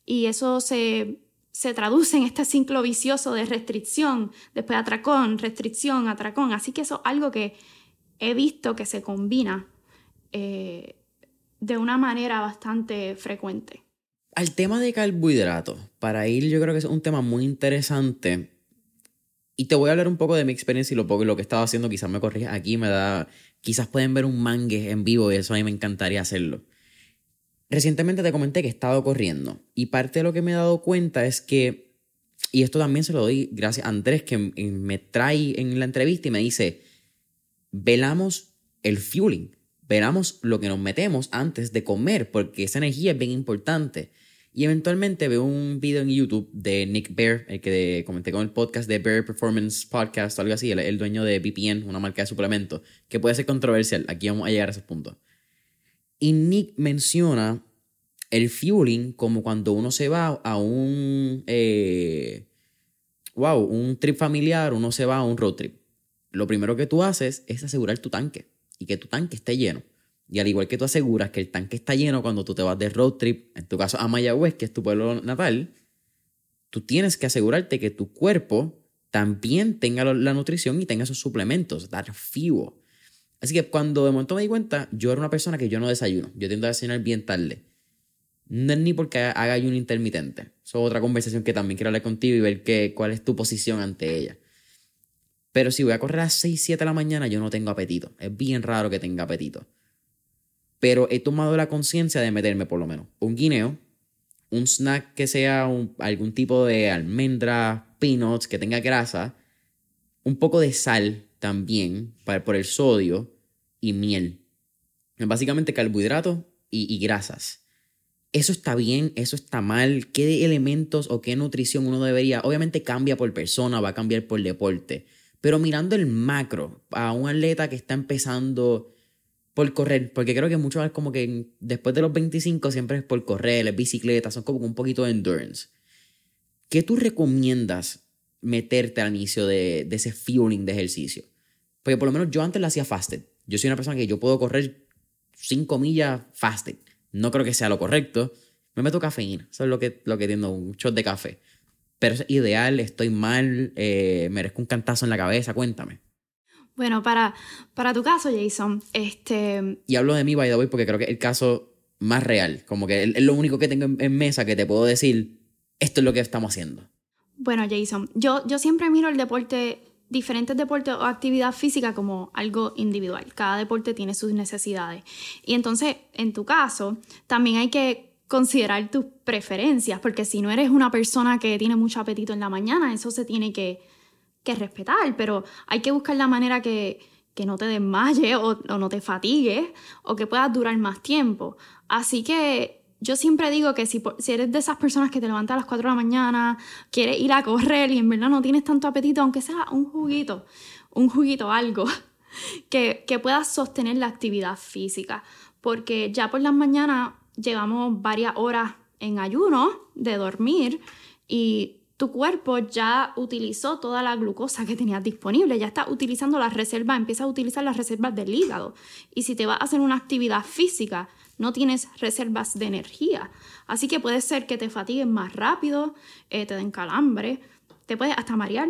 y eso se se traduce en este ciclo vicioso de restricción, después atracón, restricción, atracón. Así que eso es algo que he visto que se combina eh, de una manera bastante frecuente. Al tema de carbohidratos, para ir yo creo que es un tema muy interesante. Y te voy a hablar un poco de mi experiencia y lo poco lo que estaba haciendo, quizás me corrijas aquí, me da, quizás pueden ver un mangue en vivo y eso a mí me encantaría hacerlo. Recientemente te comenté que he estado corriendo y parte de lo que me he dado cuenta es que, y esto también se lo doy gracias a Andrés que me trae en la entrevista y me dice, velamos el fueling, velamos lo que nos metemos antes de comer porque esa energía es bien importante. Y eventualmente veo un video en YouTube de Nick Bear, el que comenté con el podcast de Bear Performance Podcast algo así, el, dueño de VPN, una marca de suplementos, que puede ser controversial. Aquí vamos a llegar a ese punto. Y Nick menciona el fueling como cuando uno se va a un, eh, wow, un trip familiar, uno se va a un road trip. Lo primero que tú haces es asegurar tu tanque y que tu tanque esté lleno. Y al igual que tú aseguras que el tanque está lleno cuando tú te vas de road trip, en tu caso a Mayagüez, que es tu pueblo natal, tú tienes que asegurarte que tu cuerpo también tenga la nutrición y tenga esos suplementos, dar fuel. Así que cuando de momento me di cuenta, yo era una persona que yo no desayuno. Yo tiendo a desayunar bien tarde. no es ni porque haga ayuno intermitente. Eso es otra conversación que también quiero hablar contigo y ver qué, cuál es tu posición ante ella. Pero si voy a correr a las 6, 7 de la mañana, yo no tengo apetito. Es bien raro que tenga apetito. Pero he tomado la conciencia de meterme por lo menos un guineo, un snack que sea algún tipo de almendra, peanuts, que tenga grasa, un poco de sal también por el sodio y miel. Básicamente carbohidratos y, grasas. Eso está bien, eso está mal, qué elementos o qué nutrición uno debería. Obviamente cambia por persona, va a cambiar por deporte. Pero mirando el macro a un atleta que está empezando por correr, porque creo que muchos como que después de los 25 siempre es por correr, es bicicleta, son como un poquito de endurance. ¿Qué tú recomiendas meterte al inicio de, de ese feeling de ejercicio? Porque por lo menos yo antes lo hacía fasted. Yo soy una persona que yo puedo correr 5 millas fasted. No creo que sea lo correcto. Me meto cafeína. Eso es lo que, lo que tiendo, un shot de café. Pero es ideal, estoy mal, eh, merezco un cantazo en la cabeza. Cuéntame. Bueno, para, para tu caso, Jason, este... Y hablo de mí, by the way, porque creo que es el caso más real. Como que es lo único que tengo en, mesa que te puedo decir, esto es lo que estamos haciendo. Bueno, Jason, yo, yo siempre miro el deporte diferentes deportes o actividad física como algo individual. Cada deporte tiene sus necesidades. Y entonces, en tu caso, también hay que considerar tus preferencias, porque si no eres una persona que tiene mucho apetito en la mañana, eso se tiene que, respetar, pero hay que buscar la manera que, no te desmayes o, o no te fatigues o que puedas durar más tiempo. Así que yo siempre digo que si, si, eres de esas personas que te levantas a las 4 de la mañana, quieres ir a correr y en verdad no tienes tanto apetito, aunque sea un juguito, un juguito, algo, que, que sostener la actividad física. Porque ya por las mañanas llevamos varias horas en ayuno de dormir y tu cuerpo ya utilizó toda la glucosa que tenías disponible, ya está utilizando las reservas, empieza a utilizar las reservas del hígado. Y si te vas a hacer una actividad física, no tienes reservas de energía. Así que puede ser que te fatiguen más rápido, eh, te den calambre, te puedes hasta marear.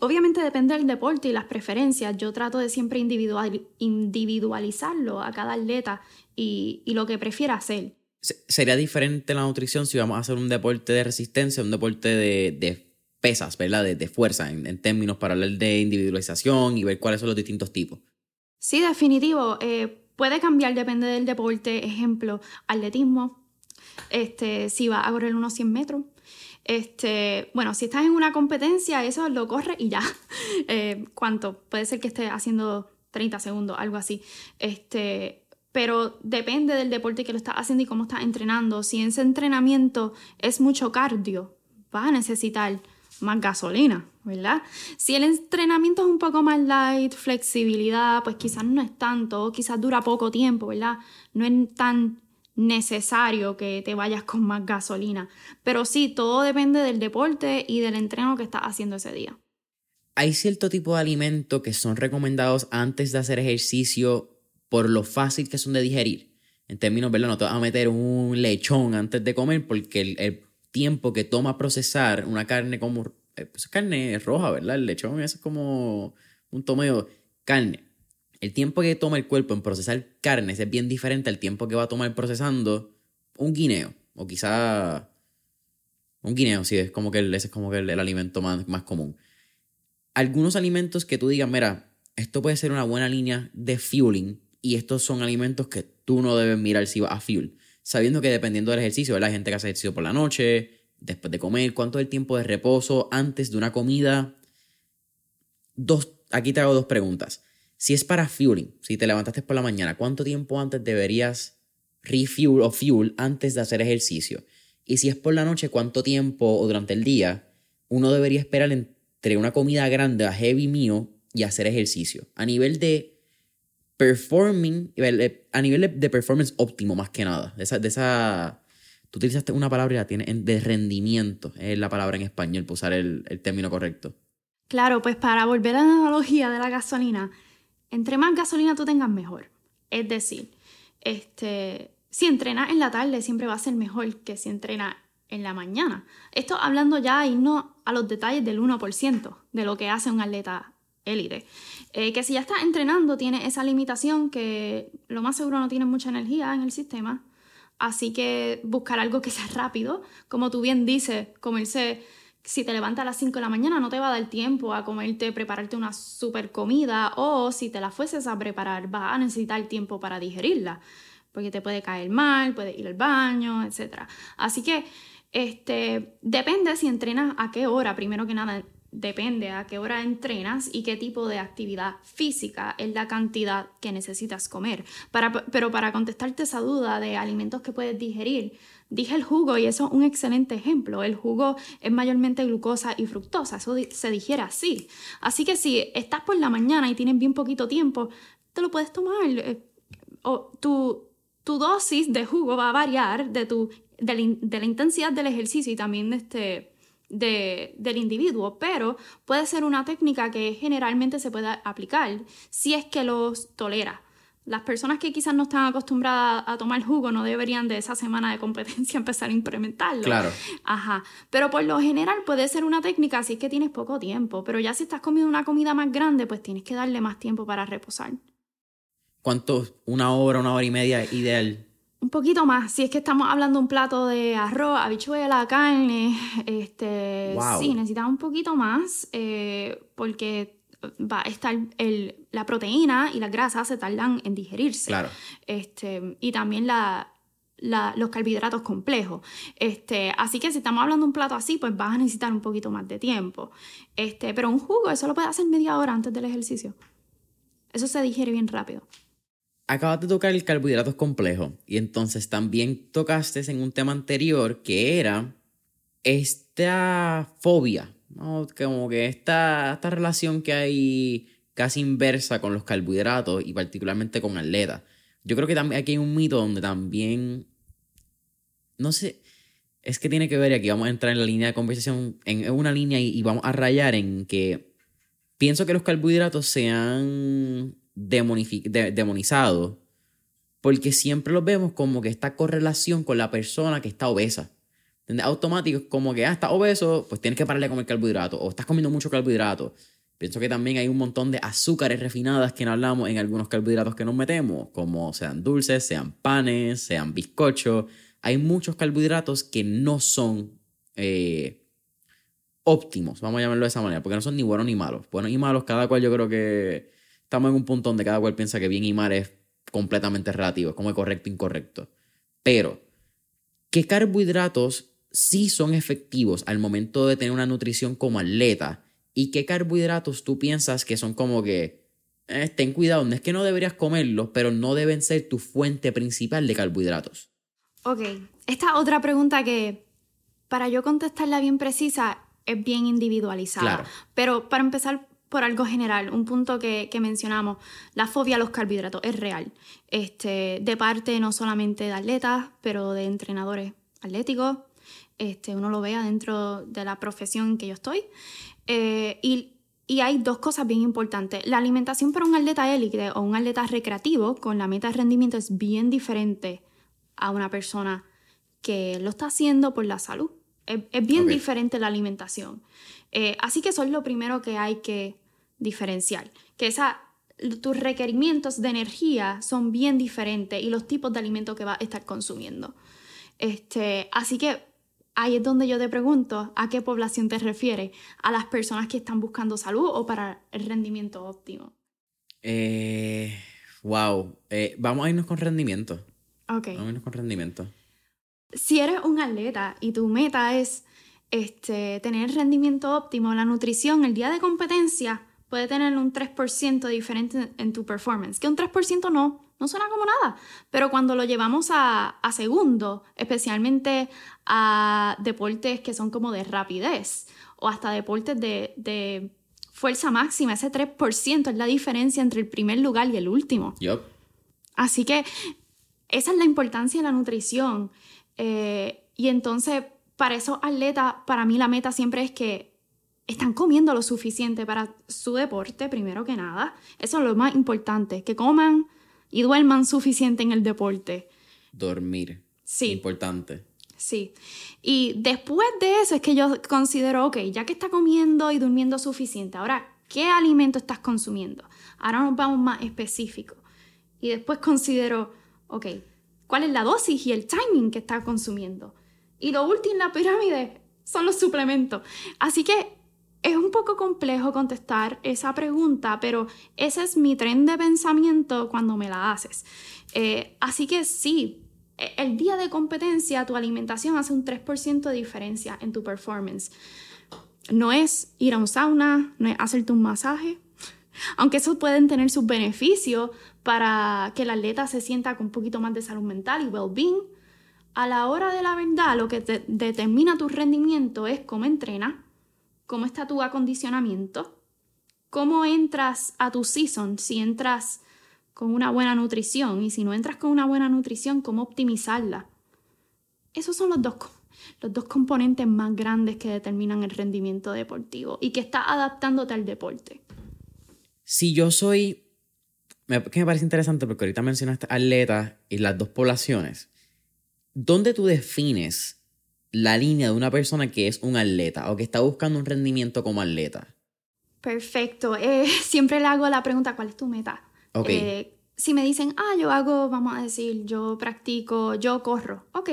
Obviamente depende del deporte y las preferencias. Yo trato de siempre individualizarlo a cada atleta y, lo que prefiera hacer. Sería diferente la nutrición si vamos a hacer un deporte de resistencia, un deporte de, pesas, ¿verdad? De, fuerza, en, en, términos para hablar de individualización y ver cuáles son los distintos tipos. Sí, definitivo. Eh, Puede cambiar, depende del deporte. Ejemplo, atletismo. Este, si va a correr unos 100 metros. Este, bueno, si estás en una competencia, eso lo corre y ya. Eh, ¿Cuánto? Puede ser que esté haciendo 30 segundos, algo así. Este, pero depende del deporte que lo estás haciendo y cómo estás entrenando. Si ese entrenamiento es mucho cardio, vas a necesitar más gasolina, ¿verdad? Si el entrenamiento es un poco más light, flexibilidad, pues quizás no es tanto, quizás dura poco tiempo, ¿verdad? No es tan necesario que te vayas con más gasolina. Pero sí, todo depende del deporte y del entreno que estás haciendo ese día. Hay cierto tipo de alimentos que son recomendados antes de hacer ejercicio por lo fácil que son de digerir. En términos, ¿verdad? No te vas a meter un lechón antes de comer porque el tiempo que toma procesar una carne como... Eh, pues carne roja, ¿verdad? El lechón es como un tomeo carne. El tiempo que toma el cuerpo en procesar carnes es bien diferente al tiempo que va a tomar procesando un guineo. O quizá... Un guineo, sí, es como que ese es como que el, alimento más, más común. Algunos alimentos que tú digas, mira, esto puede ser una buena línea de fueling y estos son alimentos que tú no debes mirar si vas a fuel sabiendo que dependiendo del ejercicio, ¿verdad? Hay gente que hace ejercicio por la noche, después de comer, cuánto es el tiempo de reposo antes de una comida. Dos, aquí te hago dos preguntas. Si es para fueling, si te levantaste por la mañana, ¿cuánto tiempo antes deberías refuel o fuel antes de hacer ejercicio? Y si es por la noche, ¿cuánto tiempo o durante el día uno debería esperar entre una comida grande a heavy meal y hacer ejercicio? A nivel de performing, eh, a nivel de performance óptimo más que nada. De esa, tú utilizaste una palabra y la tienes de rendimiento, es la palabra en español, para usar el, el término correcto. Claro, pues para volver a la analogía de la gasolina, entre más gasolina tú tengas, mejor. Es decir, este, si entrenas en la tarde siempre va a ser mejor que si entrenas en la mañana. Esto hablando ya y no a los detalles del 1% de lo que hace un atleta élite. Eh, que si ya estás entrenando, tiene esa limitación que lo más seguro no tiene mucha energía en el sistema. Así que buscar algo que sea rápido, como tú bien dices, comerse si te levantas a las 5 de la mañana no te va a dar tiempo a comerte, prepararte una super comida o si te la fueses a preparar vas a necesitar tiempo para digerirla porque te puede caer mal, puede ir al baño, etc. Así que este, depende si entrenas a qué hora, primero que nada, depende a qué hora entrenas y qué tipo de actividad física es la cantidad que necesitas comer. Para, pero para contestarte esa duda de alimentos que puedes digerir, dije el jugo y eso es un excelente ejemplo. El jugo es mayormente glucosa y fructosa, eso se digiere así. Así que si estás por la mañana y tienes bien poquito tiempo, te lo puedes tomar. Eh, o tu, tu dosis de jugo va a variar de, tu, de, la, intensidad del ejercicio y también de este, de, del individuo, pero puede ser una técnica que generalmente se puede aplicar si es que los tolera. Las personas que quizás no están acostumbradas a tomar jugo no deberían de esa semana de competencia empezar a implementarlo. Claro. Ajá. Pero por lo general puede ser una técnica si es que tienes poco tiempo. Pero ya si estás comiendo una comida más grande, pues tienes que darle más tiempo para reposar. ¿Cuánto? ¿Una hora, una hora y media ideal? Un poquito más. Si es que estamos hablando de un plato de arroz, habichuela, carne, este, sí, necesitamos un poquito más eh, porque va a estar el, la proteína y la grasa se tardan en digerirse. Claro. Este, y también la, los carbohidratos complejos. Este, así que si estamos hablando de un plato así, pues vas a necesitar un poquito más de tiempo. Este, pero un jugo, eso lo puedes hacer media hora antes del ejercicio. Eso se digiere bien rápido acabas de tocar el carbohidratos complejo y entonces también tocaste en un tema anterior que era esta fobia, como que esta, esta relación que hay casi inversa con los carbohidratos y particularmente con atletas. Yo creo que también aquí hay un mito donde también, no sé, es que tiene que ver y aquí vamos a entrar en la línea de conversación, en una línea y, vamos a rayar en que pienso que los carbohidratos demonizado porque siempre los vemos como que esta correlación con la persona que está obesa. Automático, como que ah, está obeso, pues tienes que pararle a comer carbohidratos, o estás comiendo mucho carbohidrato. Pienso que también hay un montón de azúcares refinadas que no hablamos en algunos carbohidratos que nos metemos, como sean dulces, sean panes, sean bizcochos. Hay muchos carbohidratos que no son eh, óptimos, vamos a llamarlo de esa manera, porque no son ni buenos ni malos. Buenos y malos, cada cual yo creo que estamos en un punto donde cada cual piensa que bien y mal es completamente relativo, es como es correcto e incorrecto. Pero, ¿qué carbohidratos sí son efectivos al momento de tener una nutrición como atleta? ¿Y qué carbohidratos tú piensas que son como que, eh, ten cuidado, no es que no deberías comerlos, pero no deben ser tu fuente principal de carbohidratos? Ok, esta otra pregunta que para yo contestarla bien precisa es bien individualizada. Pero para empezar, por algo general, un punto que, mencionamos, la fobia a los carbohidratos es real, este, de parte no solamente de atletas, pero de entrenadores atléticos, este, uno lo vea dentro de la profesión en que yo estoy. Eh, y, y, hay dos cosas bien importantes. La alimentación para un atleta élite o un atleta recreativo con la meta de rendimiento es bien diferente a una persona que lo está haciendo por la salud. Es, bien diferente la alimentación. Eh, así que eso es lo primero que hay que diferencial, que esa, tus requerimientos de energía son bien diferentes y los tipos de alimentos que vas a estar consumiendo. Este, así que ahí es donde yo te pregunto a qué población te refieres, a las personas que están buscando salud o para el rendimiento óptimo. Eh, wow, eh, vamos a irnos con rendimiento. Ok. Vamos a irnos con rendimiento. Si eres un atleta y tu meta es este, tener rendimiento óptimo, la nutrición, el día de competencia, puede tener un 3% diferente en tu performance, que un 3% no, no suena como nada, pero cuando lo llevamos a, a segundo, especialmente a deportes que son como de rapidez o hasta deportes de, de fuerza máxima, ese 3% es la diferencia entre el primer lugar y el último. Así que esa es la importancia de la nutrición. Eh, y entonces, para esos atletas, para mí la meta siempre es que están comiendo lo suficiente para su deporte, primero que nada. Eso es lo más importante, que coman y duerman suficiente en el deporte. Dormir. Sí. Importante. Sí. Y después de eso es que yo considero, ok, ya que está comiendo y durmiendo suficiente, ahora, ¿qué alimento estás consumiendo? Ahora nos vamos más específicos. Y después considero, ok, cuál es la dosis y el timing que estás consumiendo. Y lo último en la pirámide son los suplementos. Así que es un poco complejo contestar esa pregunta, pero ese es mi tren de pensamiento cuando me la haces. Eh, así que sí, e, el día de competencia tu alimentación hace un 3% de diferencia en tu performance. No es ir a un sauna, no es hacerte un masaje, aunque esos pueden tener sus beneficios para que el atleta se sienta con un poquito más de salud mental y well-being. A la hora de la verdad, lo que determina tu rendimiento es cómo entrenas, cómo está tu acondicionamiento, cómo entras a tu season, si entras con una buena nutrición y si no entras con una buena nutrición, cómo optimizarla. Esos son los dos, los dos componentes más grandes que determinan el rendimiento deportivo y que está adaptándote al deporte. Si yo soy, que me parece interesante porque ahorita mencionaste atletas y las dos poblaciones, ¿dónde tú defines la línea de una persona que es un atleta o que está buscando un rendimiento como atleta? Perfecto. Eh, siempre le hago la pregunta, ¿cuál es tu meta? Eh, si me dicen, ah, yo hago, vamos a decir, yo practico, yo corro, ok.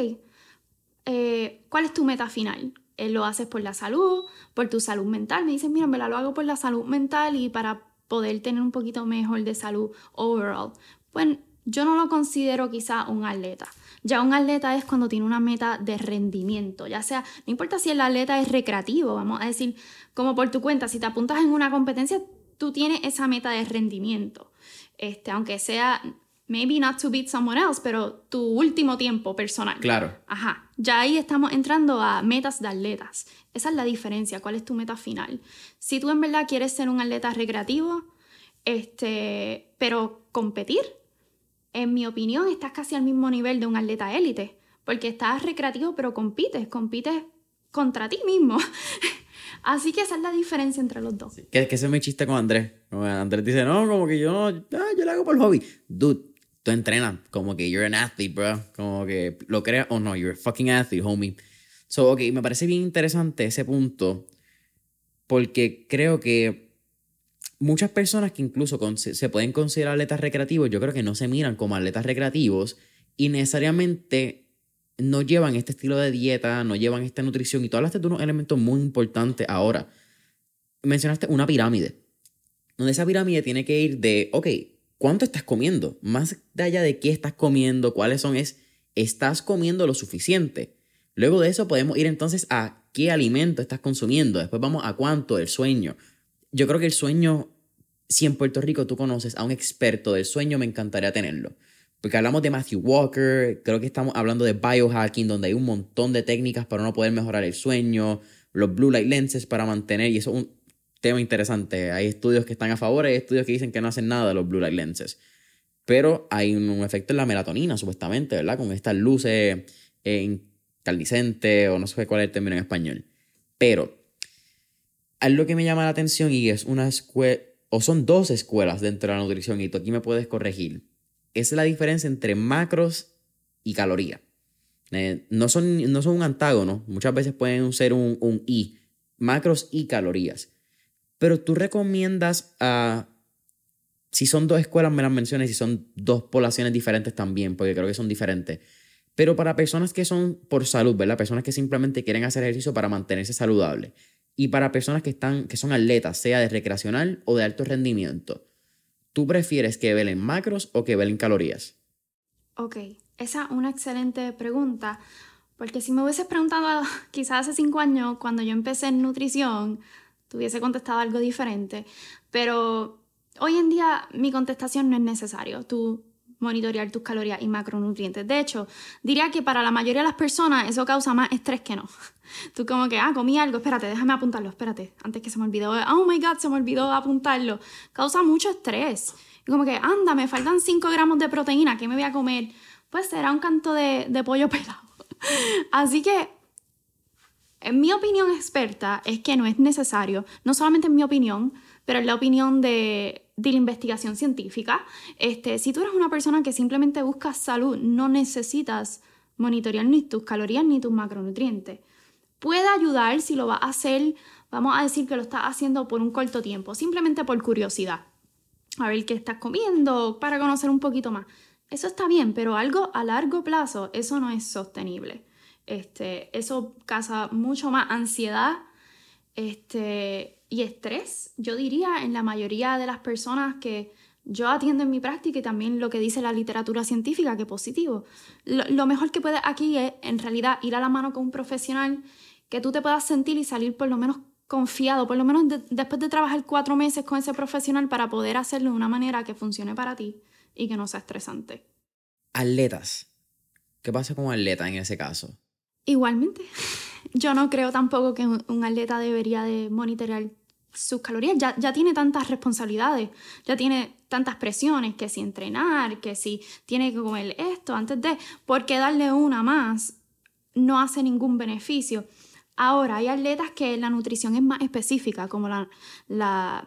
Eh, ¿Cuál es tu meta final? ¿Lo haces por la salud, por tu salud mental? Me dicen, mira, me la lo hago por la salud mental y para poder tener un poquito mejor de salud overall. Pues yo no lo considero quizá un atleta. Ya un atleta es cuando tiene una meta de rendimiento, ya sea, no importa si el atleta es recreativo, vamos a decir, como por tu cuenta, si te apuntas en una competencia, tú tienes esa meta de rendimiento. Este, aunque sea, maybe not to beat someone else, pero tu último tiempo personal. Claro. Ajá. Ya ahí estamos entrando a metas de atletas. Esa es la diferencia. ¿Cuál es tu meta final? Si tú en verdad quieres ser un atleta recreativo, este, pero competir, en mi opinión, estás casi al mismo nivel de un atleta élite, porque estás recreativo, pero compites, compites contra ti mismo. Así que esa es la diferencia entre los dos. que, que ese es mi chiste con Andrés. Andrés dice, no, como que yo, ah, yo lo hago por hobby. Dude, tú entrenas como que you're an athlete, bro. Como que lo creas o no, you're a fucking athlete, homie. So, ok, me parece bien interesante ese punto porque creo que muchas personas que incluso se pueden considerar atletas recreativos, yo creo que no se miran como atletas recreativos y necesariamente no llevan este estilo de dieta, no llevan esta nutrición y tú hablaste de unos elementos muy importantes ahora. Mencionaste una pirámide, donde esa pirámide tiene que ir de, ok, ¿cuánto estás comiendo? Más allá de qué estás comiendo, cuáles son, es, ¿estás comiendo lo suficiente? Luego de eso podemos ir entonces a qué alimento estás consumiendo, después vamos a cuánto, el sueño, yo creo que el sueño, si en Puerto Rico tú conoces a un experto del sueño, me encantaría tenerlo. Porque hablamos de Matthew Walker, creo que estamos hablando de biohacking, donde hay un montón de técnicas para no poder mejorar el sueño, los blue light lenses para mantener, y eso es un tema interesante. Hay estudios que están a favor, hay estudios que dicen que no hacen nada los blue light lenses. Pero hay un, efecto en la melatonina, supuestamente, ¿verdad? Con estas luces eh, incandescentes, o no sé cuál es el término en español. Pero algo que me llama la atención y es una escuela, o son dos escuelas dentro de la nutrición y tú aquí me puedes corregir, es la diferencia entre macros y calorías. Eh, no, son, no son un antágono, muchas veces pueden ser un, un y, macros y calorías. Pero tú recomiendas a, si son dos escuelas, me las mencionas, si son dos poblaciones diferentes también, porque creo que son diferentes. Pero para personas que son por salud, ¿verdad? Personas que simplemente quieren hacer ejercicio para mantenerse saludable y para personas que, están, que son atletas, sea de recreacional o de alto rendimiento, ¿tú prefieres que velen macros o que velen calorías? Ok, esa es una excelente pregunta, porque si me hubieses preguntado quizás hace cinco años, cuando yo empecé en nutrición, te hubiese contestado algo diferente, pero hoy en día mi contestación no es necesario. Tú monitorear tus calorías y macronutrientes. De hecho, diría que para la mayoría de las personas eso causa más estrés que no. Tú como que, ah, comí algo, espérate, déjame apuntarlo, espérate, antes que se me olvidó, oh my god, se me olvidó apuntarlo. Causa mucho estrés. Y como que, anda, me faltan 5 gramos de proteína, ¿qué me voy a comer? Pues será un canto de, de pollo pelado. Así que, en mi opinión experta, es que no es necesario, no solamente en mi opinión, pero en la opinión de, de la investigación científica, este, si tú eres una persona que simplemente buscas salud, no necesitas monitorear ni tus calorías ni tus macronutrientes puede ayudar si lo vas a hacer, vamos a decir que lo estás haciendo por un corto tiempo, simplemente por curiosidad. A ver qué estás comiendo, para conocer un poquito más. eso está bien, pero algo a largo plazo, eso no es sostenible. Este, eso causa mucho más ansiedad este, y estrés, yo diría, en la mayoría de las personas que yo atiendo en mi práctica y también lo que dice la literatura científica, que positivo. Lo, mejor que puede aquí es, en realidad, ir a la mano con un profesional que tú te puedas sentir y salir por lo menos confiado, por lo menos después de trabajar cuatro meses con ese profesional para poder hacerlo de una manera que funcione para ti y que no sea estresante. Atletas. ¿Qué pasa con atleta en ese caso? Igualmente. Yo no creo tampoco que un atleta debería de monitorear sus calorías, ya, ya tiene tantas responsabilidades, ya tiene tantas presiones, que si entrenar, que si tiene que comer esto antes de, porque darle una más no hace ningún beneficio. Ahora, hay atletas que la nutrición es más específica, como la, la,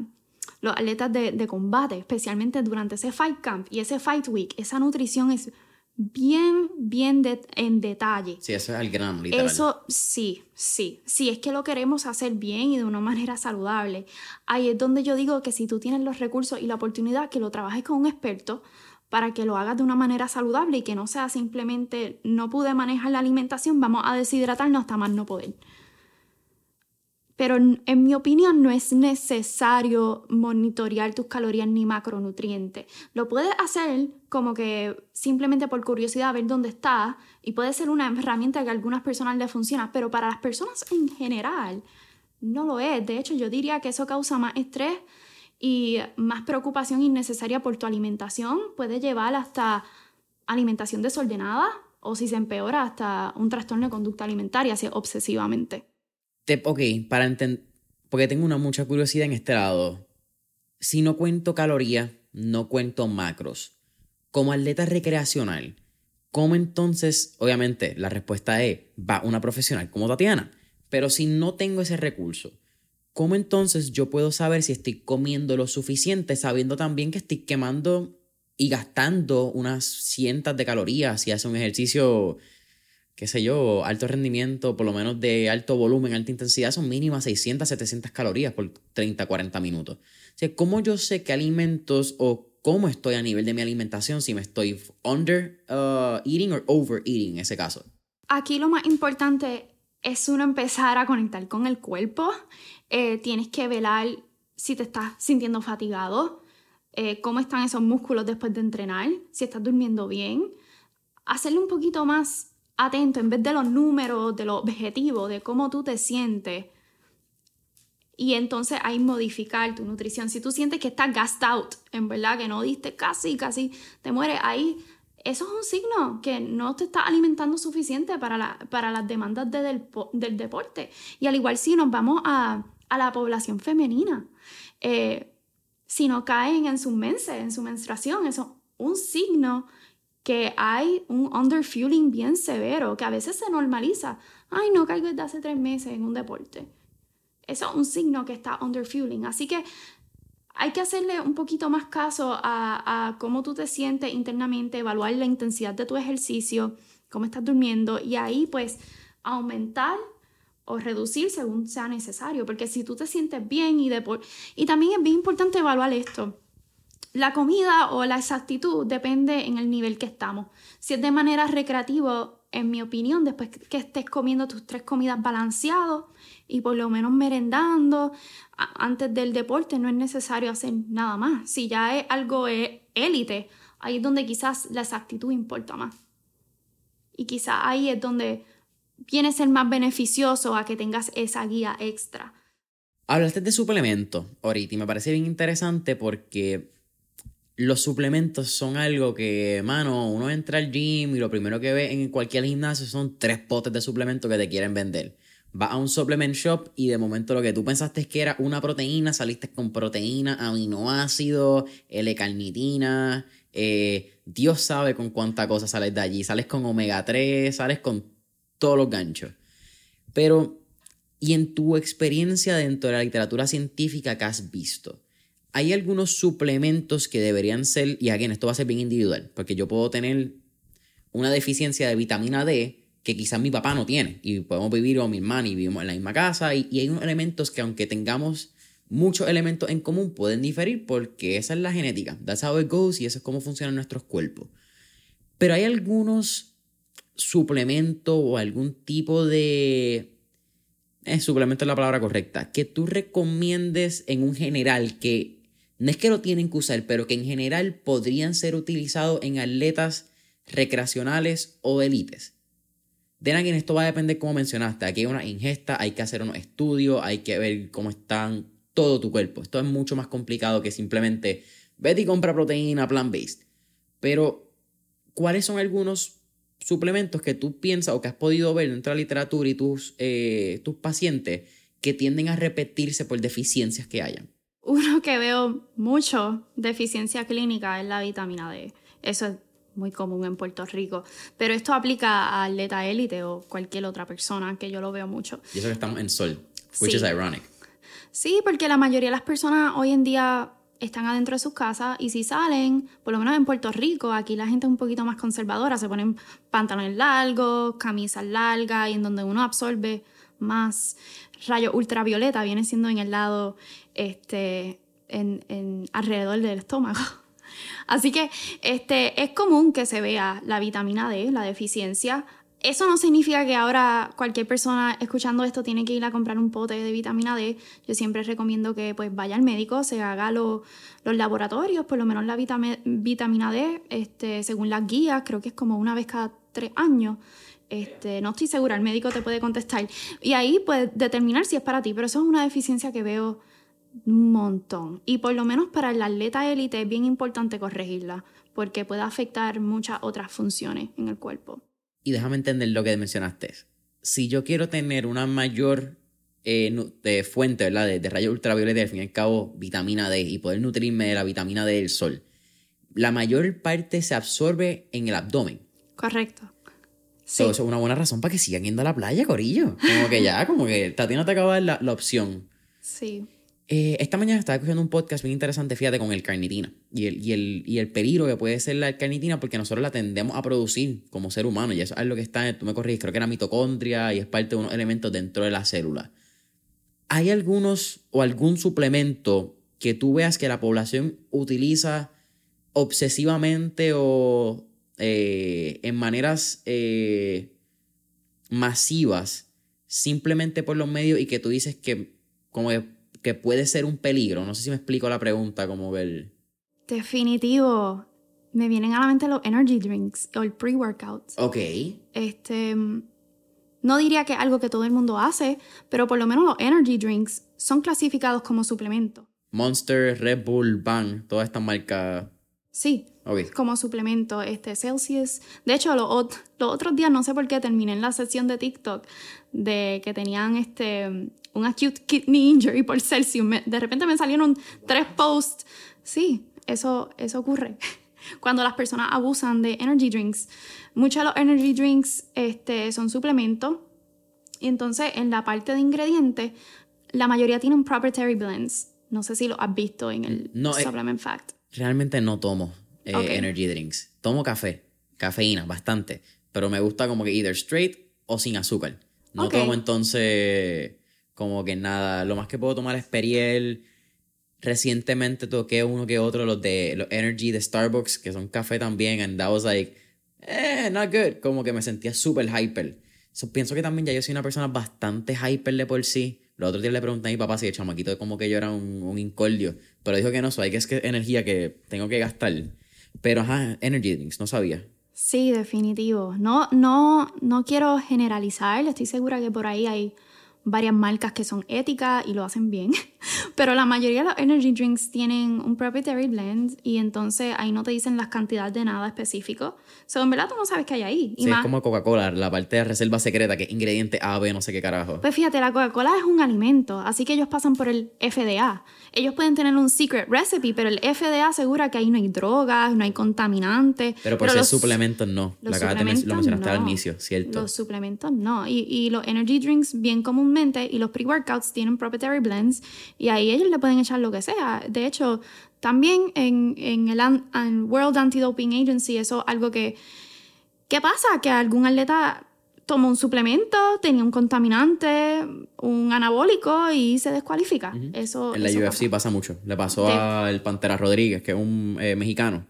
los atletas de, de combate, especialmente durante ese fight camp y ese fight week, esa nutrición es bien, bien en detalle. Sí, eso es el grano, literal. Eso sí, sí. Si es que lo queremos hacer bien y de una manera saludable. Ahí es donde yo digo que si tú tienes los recursos y la oportunidad, que lo trabajes con un experto para que lo hagas de una manera saludable y que no sea simplemente no pude manejar la alimentación, vamos a deshidratarnos hasta más no poder pero en mi opinión no es necesario monitorear tus calorías ni macronutrientes. Lo puedes hacer como que simplemente por curiosidad, ver dónde estás, y puede ser una herramienta que a algunas personas les funciona, pero para las personas en general no lo es. De hecho, yo diría que eso causa más estrés y más preocupación innecesaria por tu alimentación. Puede llevar hasta alimentación desordenada o si se empeora hasta un trastorno de conducta alimentaria, así obsesivamente ok, para entender, porque tengo una mucha curiosidad en este lado. Si no cuento calorías, no cuento macros. Como atleta recreacional, ¿cómo entonces, obviamente, la respuesta es, va una profesional como Tatiana? Pero si no tengo ese recurso, ¿cómo entonces yo puedo saber si estoy comiendo lo suficiente sabiendo también que estoy quemando y gastando unas cientos de calorías si hace un ejercicio qué sé yo, alto rendimiento, por lo menos de alto volumen, alta intensidad, son mínimas 600, 700 calorías por 30, 40 minutos. O sea, ¿cómo yo sé qué alimentos o cómo estoy a nivel de mi alimentación si me estoy under uh, eating o over eating en ese caso? Aquí lo más importante es uno empezar a conectar con el cuerpo. Eh, tienes que velar si te estás sintiendo fatigado, eh, cómo están esos músculos después de entrenar, si estás durmiendo bien. Hacerle un poquito más atento en vez de los números, de los objetivos, de cómo tú te sientes. Y entonces ahí modificar tu nutrición. Si tú sientes que estás gassed out, en verdad que no diste casi, casi te mueres, ahí eso es un signo que no te estás alimentando suficiente para, para las demandas del, deporte. Y al igual si nos vamos a, la población femenina, eh, si no caen en sus menses, en su menstruación, eso es un signo que hay un underfueling bien severo, que a veces se normaliza. Ay, no caigo desde hace tres meses en un deporte. Eso es un signo que está underfueling. Así que hay que hacerle un poquito más caso a, a, cómo tú te sientes internamente, evaluar la intensidad de tu ejercicio, cómo estás durmiendo y ahí pues aumentar o reducir según sea necesario. Porque si tú te sientes bien y, y también es bien importante evaluar esto la comida o la exactitud depende en el nivel que estamos. Si es de manera recreativa, en mi opinión, después que estés comiendo tus tres comidas balanceados y por lo menos merendando antes del deporte, no es necesario hacer nada más. Si ya es algo élite, ahí es donde quizás la exactitud importa más. Y quizás ahí es donde viene a ser más beneficioso a que tengas esa guía extra. Hablaste de suplemento ahorita y me parece bien interesante porque los suplementos son algo que, mano, uno entra al gym y lo primero que ve en cualquier gimnasio son tres potes de suplementos que te quieren vender. Vas a un supplement shop y de momento lo que tú pensaste que era una proteína, saliste con proteína, aminoácidos, L-carnitina, eh, Dios sabe con cuánta cosa sales de allí. Sales con omega 3, sales con todos los ganchos. Pero, ¿y en tu experiencia dentro de la literatura científica que has visto? Hay algunos suplementos que deberían ser, y aquí esto va a ser bien individual, porque yo puedo tener una deficiencia de vitamina D que quizás mi papá no tiene, y podemos vivir con mi hermana y vivimos en la misma casa, y, hay unos elementos que aunque tengamos muchos elementos en común, pueden diferir porque esa es la genética, that's how it goes, y eso es cómo funcionan nuestros cuerpos. Pero hay algunos suplementos o algún tipo de... Eh, suplemento es la palabra correcta. Que tú recomiendes en un general que no es que lo tienen que usar, pero que en general podrían ser utilizados en atletas recreacionales o élites. De en esto va a depender como mencionaste. Aquí hay una ingesta, hay que hacer unos estudios, hay que ver cómo están todo tu cuerpo. Esto es mucho más complicado que simplemente vete y compra proteína plant-based. Pero, ¿cuáles son algunos suplementos que tú piensas o que has podido ver dentro de la literatura y tus, eh, tus pacientes que tienden a repetirse por deficiencias que hayan? Uno que veo mucho deficiencia clínica es la vitamina D. Eso es muy común en Puerto Rico. Pero esto aplica a atleta élite o cualquier otra persona, que yo lo veo mucho. Y eso que estamos en sol, which is ironic. Sí, porque la mayoría de las personas hoy en día están adentro de sus casas y si salen, por lo menos en Puerto Rico, aquí la gente es un poquito más conservadora, se ponen pantalones largos, camisas largas y en donde uno absorbe más rayos ultravioleta viene siendo en el lado este, en, en alrededor del estómago. Así que este, es común que se vea la vitamina D, la deficiencia. Eso no significa que ahora cualquier persona escuchando esto tiene que ir a comprar un pote de vitamina D. Yo siempre recomiendo que pues vaya al médico, se haga los laboratorios, por lo menos la vitamina D, este, según las guías, creo que es como una vez cada tres años. Este, no estoy segura, el médico te puede contestar. Y ahí puedes determinar si es para ti, pero eso es una deficiencia que veo un montón. Y por lo menos para el atleta élite es bien importante corregirla, porque puede afectar muchas otras funciones en el cuerpo. Y déjame entender lo que mencionaste. Si yo quiero tener una mayor eh, fuente ¿verdad? De, de rayos ultravioleta, al fin y al cabo vitamina D, y poder nutrirme de la vitamina D del sol, la mayor parte se absorbe en el abdomen. Correcto. eso es una buena razón para que sigan yendo a la playa, Corillo. Como que ya, como que Tatiana te acaba de la, la opción. Sí. Eh, esta mañana estaba escuchando un podcast bien interesante, fíjate, con el carnitina y el, y, el, y el peligro que puede ser la carnitina porque nosotros la tendemos a producir como ser humano y eso es lo que está, tú me corriges, creo que era mitocondria y es parte de unos elementos dentro de la célula. ¿Hay algunos o algún suplemento que tú veas que la población utiliza obsesivamente o eh, en maneras eh, masivas simplemente por los medios y que tú dices que como que que puede ser un peligro. No sé si me explico la pregunta, como ver. Definitivo. Me vienen a la mente los energy drinks o el pre-workouts. Ok. Este. No diría que es algo que todo el mundo hace, pero por lo menos los energy drinks son clasificados como suplemento. Monster, Red Bull, Bang, todas estas marcas. Sí, okay. como suplemento, este Celsius. De hecho, los, los, otros días, no sé por qué, terminé en la sesión de TikTok de que tenían este un acute kidney injury por Celsius. de repente me salieron tres posts. Sí, eso, eso ocurre. Cuando las personas abusan de energy drinks. Muchos de los energy drinks este, son suplementos. Y entonces en la parte de ingredientes, la mayoría tienen proprietary blends. No sé si lo has visto en el no, eh, Supplement Fact. Realmente no tomo eh, energy drinks. Tomo café, cafeína, bastante. Pero me gusta como que either straight o sin azúcar. No tomo entonces como que nada, lo más que puedo tomar es Periel. Recientemente toqué uno que otro, los de los Energy de Starbucks, que son café también, and that was like, eh, not good. Como que me sentía súper hyper. pienso que también ya yo soy una persona bastante hyper de por sí. Los otros días le pregunté a mi papá si el chamaquito como que yo era un, un incordio. Pero dijo que no, soy que es que energía que tengo que gastar. Pero ajá, energy drinks, no sabía. Sí, definitivo. No, no, no quiero generalizar. Estoy segura que por ahí hay varias marcas que son éticas y lo hacen bien, pero la mayoría de los energy drinks tienen un proprietary blend y entonces ahí no te dicen las cantidades de nada específico. So, en verdad tú no sabes qué hay ahí. sí, es como Coca-Cola, la parte de reserva secreta, que es ingrediente A, B, no sé qué carajo. Pues fíjate, la Coca-Cola es un alimento, así que ellos pasan por el FDA. Ellos pueden tener un secret recipe, pero el FDA asegura que ahí no hay drogas, no hay contaminantes. Pero por ser suplementos no. Los suplementos lo mencionaste al inicio, ¿cierto? Los suplementos no. Y, y los energy drinks bien comúnmente y los pre-workouts tienen proprietary blends y ahí ellos le pueden echar lo que sea. De hecho, también en, en el World Anti-Doping Agency, eso es algo que... ¿Qué pasa? Que algún atleta tomó un suplemento, tenía un contaminante, un anabólico y se descualifica. Eso En la UFC pasa. mucho. Le pasó al Pantera Rodríguez, que es un eh, mexicano,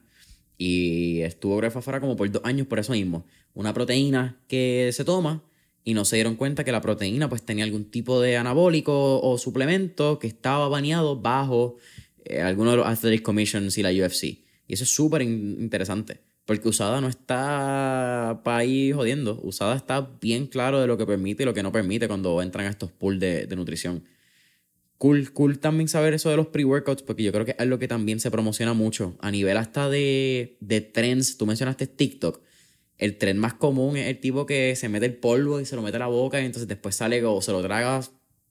Y estuvo Gref afuera como por dos años por eso mismo. Una proteína que se toma y no se dieron cuenta que la proteína pues tenía algún tipo de anabólico o suplemento que estaba baneado bajo eh, alguno de los Athletic Commissions y la UFC. Y eso es súper interesante. Porque USADA no está para ahí jodiendo. USADA está bien claro de lo que permite y lo que no permite cuando entran a estos pools de, de nutrición. Cool, cool también saber eso de los pre-workouts, porque yo creo que es lo que también se promociona mucho. A nivel hasta de, de trends, tú mencionaste TikTok. El trend más común es el tipo que se mete el polvo y se lo mete a la boca y entonces después sale o se lo traga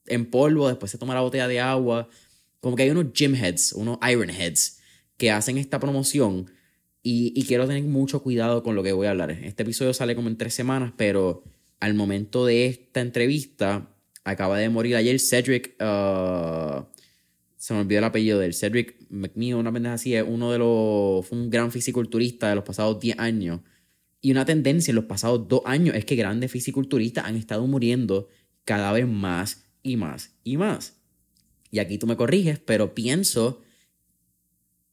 en polvo, después se toma la botella de agua. Como que hay unos gym heads, unos iron heads que hacen esta promoción y, y quiero tener mucho cuidado con lo que voy a hablar. Este episodio sale como en tres semanas, pero al momento de esta entrevista acaba de morir ayer Cedric, uh, se me olvidó el apellido del Cedric McNeil, una pendeja así, es uno de los, fue un gran fisiculturista de los pasados 10 años. Y una tendencia en los pasados dos años es que grandes fisiculturistas han estado muriendo cada vez más y más y más. Y aquí tú me corriges, pero pienso